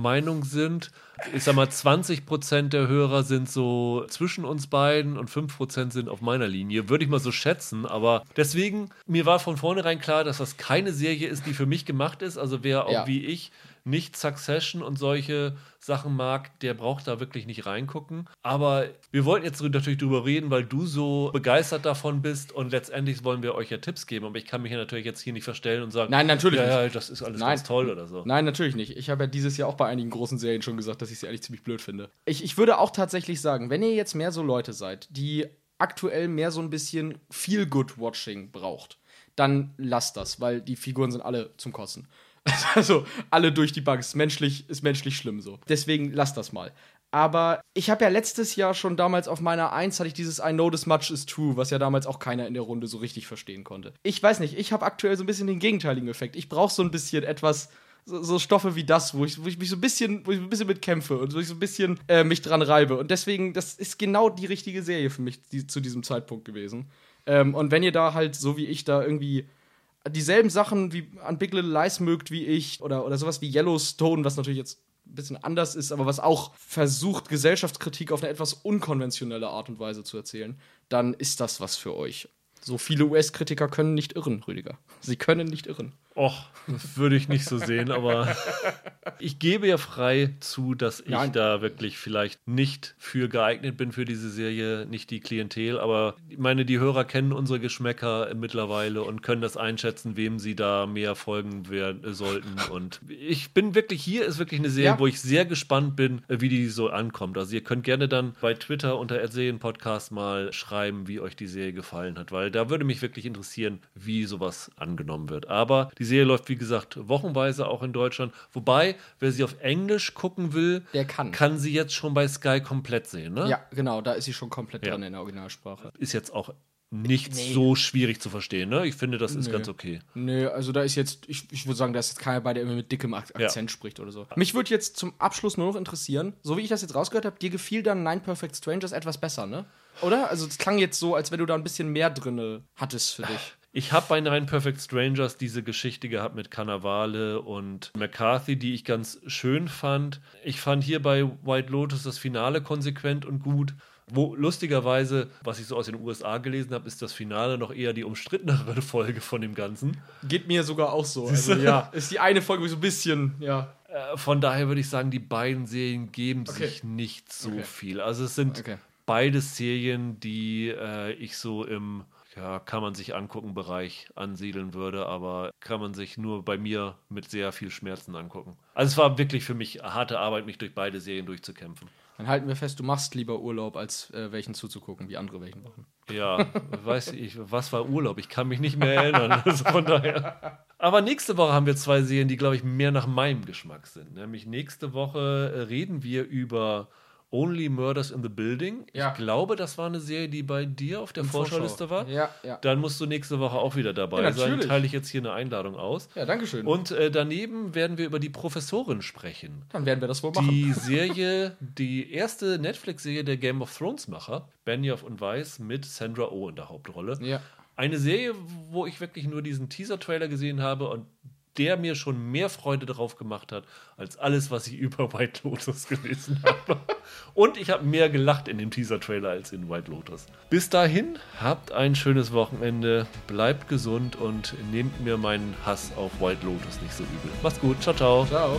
Meinung sind. Ich sag mal, 20% der Hörer sind so zwischen uns beiden und 5% sind auf meiner Linie. Würde ich mal so schätzen. Aber deswegen, mir war von vornherein klar, dass das keine Serie ist, die für mich gemacht ist. Also wer auch ja. wie ich nicht Succession und solche Sachen mag, der braucht da wirklich nicht reingucken. Aber wir wollten jetzt natürlich drüber reden, weil du so begeistert davon bist und letztendlich wollen wir euch ja Tipps geben. Aber ich kann mich ja natürlich jetzt hier nicht verstellen und sagen, nein, natürlich ja, nicht. das ist alles Nein. ganz toll oder so. Nein, natürlich nicht. Ich habe ja dieses Jahr auch bei einigen großen Serien schon gesagt, dass ich sie eigentlich ziemlich blöd finde. Ich, ich würde auch tatsächlich sagen, wenn ihr jetzt mehr so Leute seid, die aktuell mehr so ein bisschen Feel-Good-Watching braucht, dann lasst das, weil die Figuren sind alle zum Kotzen. Also alle durch die Bank. Ist menschlich, ist menschlich schlimm so. Deswegen lasst das mal. Aber ich habe ja letztes Jahr schon damals auf meiner Eins hatte ich dieses I know this much is true, was ja damals auch keiner in der Runde so richtig verstehen konnte. Ich weiß nicht, ich habe aktuell so ein bisschen den gegenteiligen Effekt. Ich brauche so ein bisschen etwas, so, so, Stoffe wie das, wo ich, wo ich mich so ein bisschen, wo ich ein bisschen mit kämpfe und wo ich so ein bisschen äh, mich dran reibe. Und deswegen, das ist genau die richtige Serie für mich die, zu diesem Zeitpunkt gewesen. Ähm, und wenn ihr da halt, so wie ich, da irgendwie dieselben Sachen wie an Big Little Lies mögt wie ich oder, oder sowas wie Yellowstone, was natürlich jetzt ein bisschen anders ist, aber was auch versucht, Gesellschaftskritik auf eine etwas unkonventionelle Art und Weise zu erzählen, dann ist das was für euch. So viele US-Kritiker können nicht irren, Rüdiger. Sie können nicht irren. Och, würde ich nicht so sehen, aber ich gebe ja frei zu, dass ich Nein. da wirklich vielleicht nicht für geeignet bin für diese Serie, nicht die Klientel, aber ich meine, die Hörer kennen unsere Geschmäcker mittlerweile und können das einschätzen, wem sie da mehr folgen werden, sollten. Und ich bin wirklich, hier ist wirklich eine Serie, ja. wo ich sehr gespannt bin, wie die so ankommt. Also ihr könnt gerne dann bei Twitter unter Erzählen Podcast mal schreiben, wie euch die Serie gefallen hat, weil da würde mich wirklich interessieren, wie sowas angenommen wird. Aber die Serie läuft, wie gesagt, wochenweise auch in Deutschland. Wobei, wer sie auf Englisch gucken will, der kann. kann sie jetzt schon bei Sky komplett sehen, ne? Ja, genau, da ist sie schon komplett ja. drin in der Originalsprache. Ist jetzt auch nicht nee. so schwierig zu verstehen, ne? Ich finde, das ist Nö. ganz okay. Nö, also da ist jetzt, ich, ich würde sagen, da ist jetzt keiner bei, der immer mit dickem Akzent ja. spricht oder so. Mich würde jetzt zum Abschluss nur noch interessieren, so wie ich das jetzt rausgehört habe, dir gefiel dann Nine Perfect Strangers etwas besser, ne? Oder? Also es klang jetzt so, als wenn du da ein bisschen mehr drin hattest für dich. Ich habe bei Nine Perfect Strangers diese Geschichte gehabt mit Cannavale und McCarthy, die ich ganz schön fand. Ich fand hier bei White Lotus das Finale konsequent und gut. Wo lustigerweise, was ich so aus den USA gelesen habe, ist das Finale noch eher die umstrittenere Folge von dem Ganzen. Geht mir sogar auch so. Also, ja, ist die eine Folge so ein bisschen, ja. Äh, von daher würde ich sagen, die beiden Serien geben okay. sich nicht so okay. viel. Also es sind okay. beide Serien, die äh, ich so im ja, kann man sich angucken, Bereich ansiedeln würde, aber kann man sich nur bei mir mit sehr viel Schmerzen angucken. Also es war wirklich für mich harte Arbeit, mich durch beide Serien durchzukämpfen. Dann halten wir fest, du machst lieber Urlaub, als äh, welchen zuzugucken, wie andere welchen machen. Ja, weiß ich, was war Urlaub? Ich kann mich nicht mehr erinnern. Also von daher. Aber nächste Woche haben wir zwei Serien, die, glaube ich, mehr nach meinem Geschmack sind. Nämlich nächste Woche reden wir über Only Murders in the Building. Ja. Ich glaube, das war eine Serie, die bei dir auf der Vorschauliste war. Ja, ja. Dann musst du nächste Woche auch wieder dabei ja, sein. Teile ich jetzt hier eine Einladung aus. Ja, danke schön. Und äh, daneben werden wir über die Professorin sprechen. Dann werden wir das wohl machen. Die Serie, die erste Netflix-Serie der Game of Thrones-Macher, Benioff und Weiss, mit Sandra Oh in der Hauptrolle. Ja. Eine Serie, wo ich wirklich nur diesen Teaser-Trailer gesehen habe und der mir schon mehr Freude darauf gemacht hat, als alles, was ich über White Lotus gelesen habe. Und ich habe mehr gelacht in dem Teaser-Trailer als in White Lotus. Bis dahin, habt ein schönes Wochenende, bleibt gesund und nehmt mir meinen Hass auf White Lotus nicht so übel. Macht's gut, ciao, ciao. Ciao.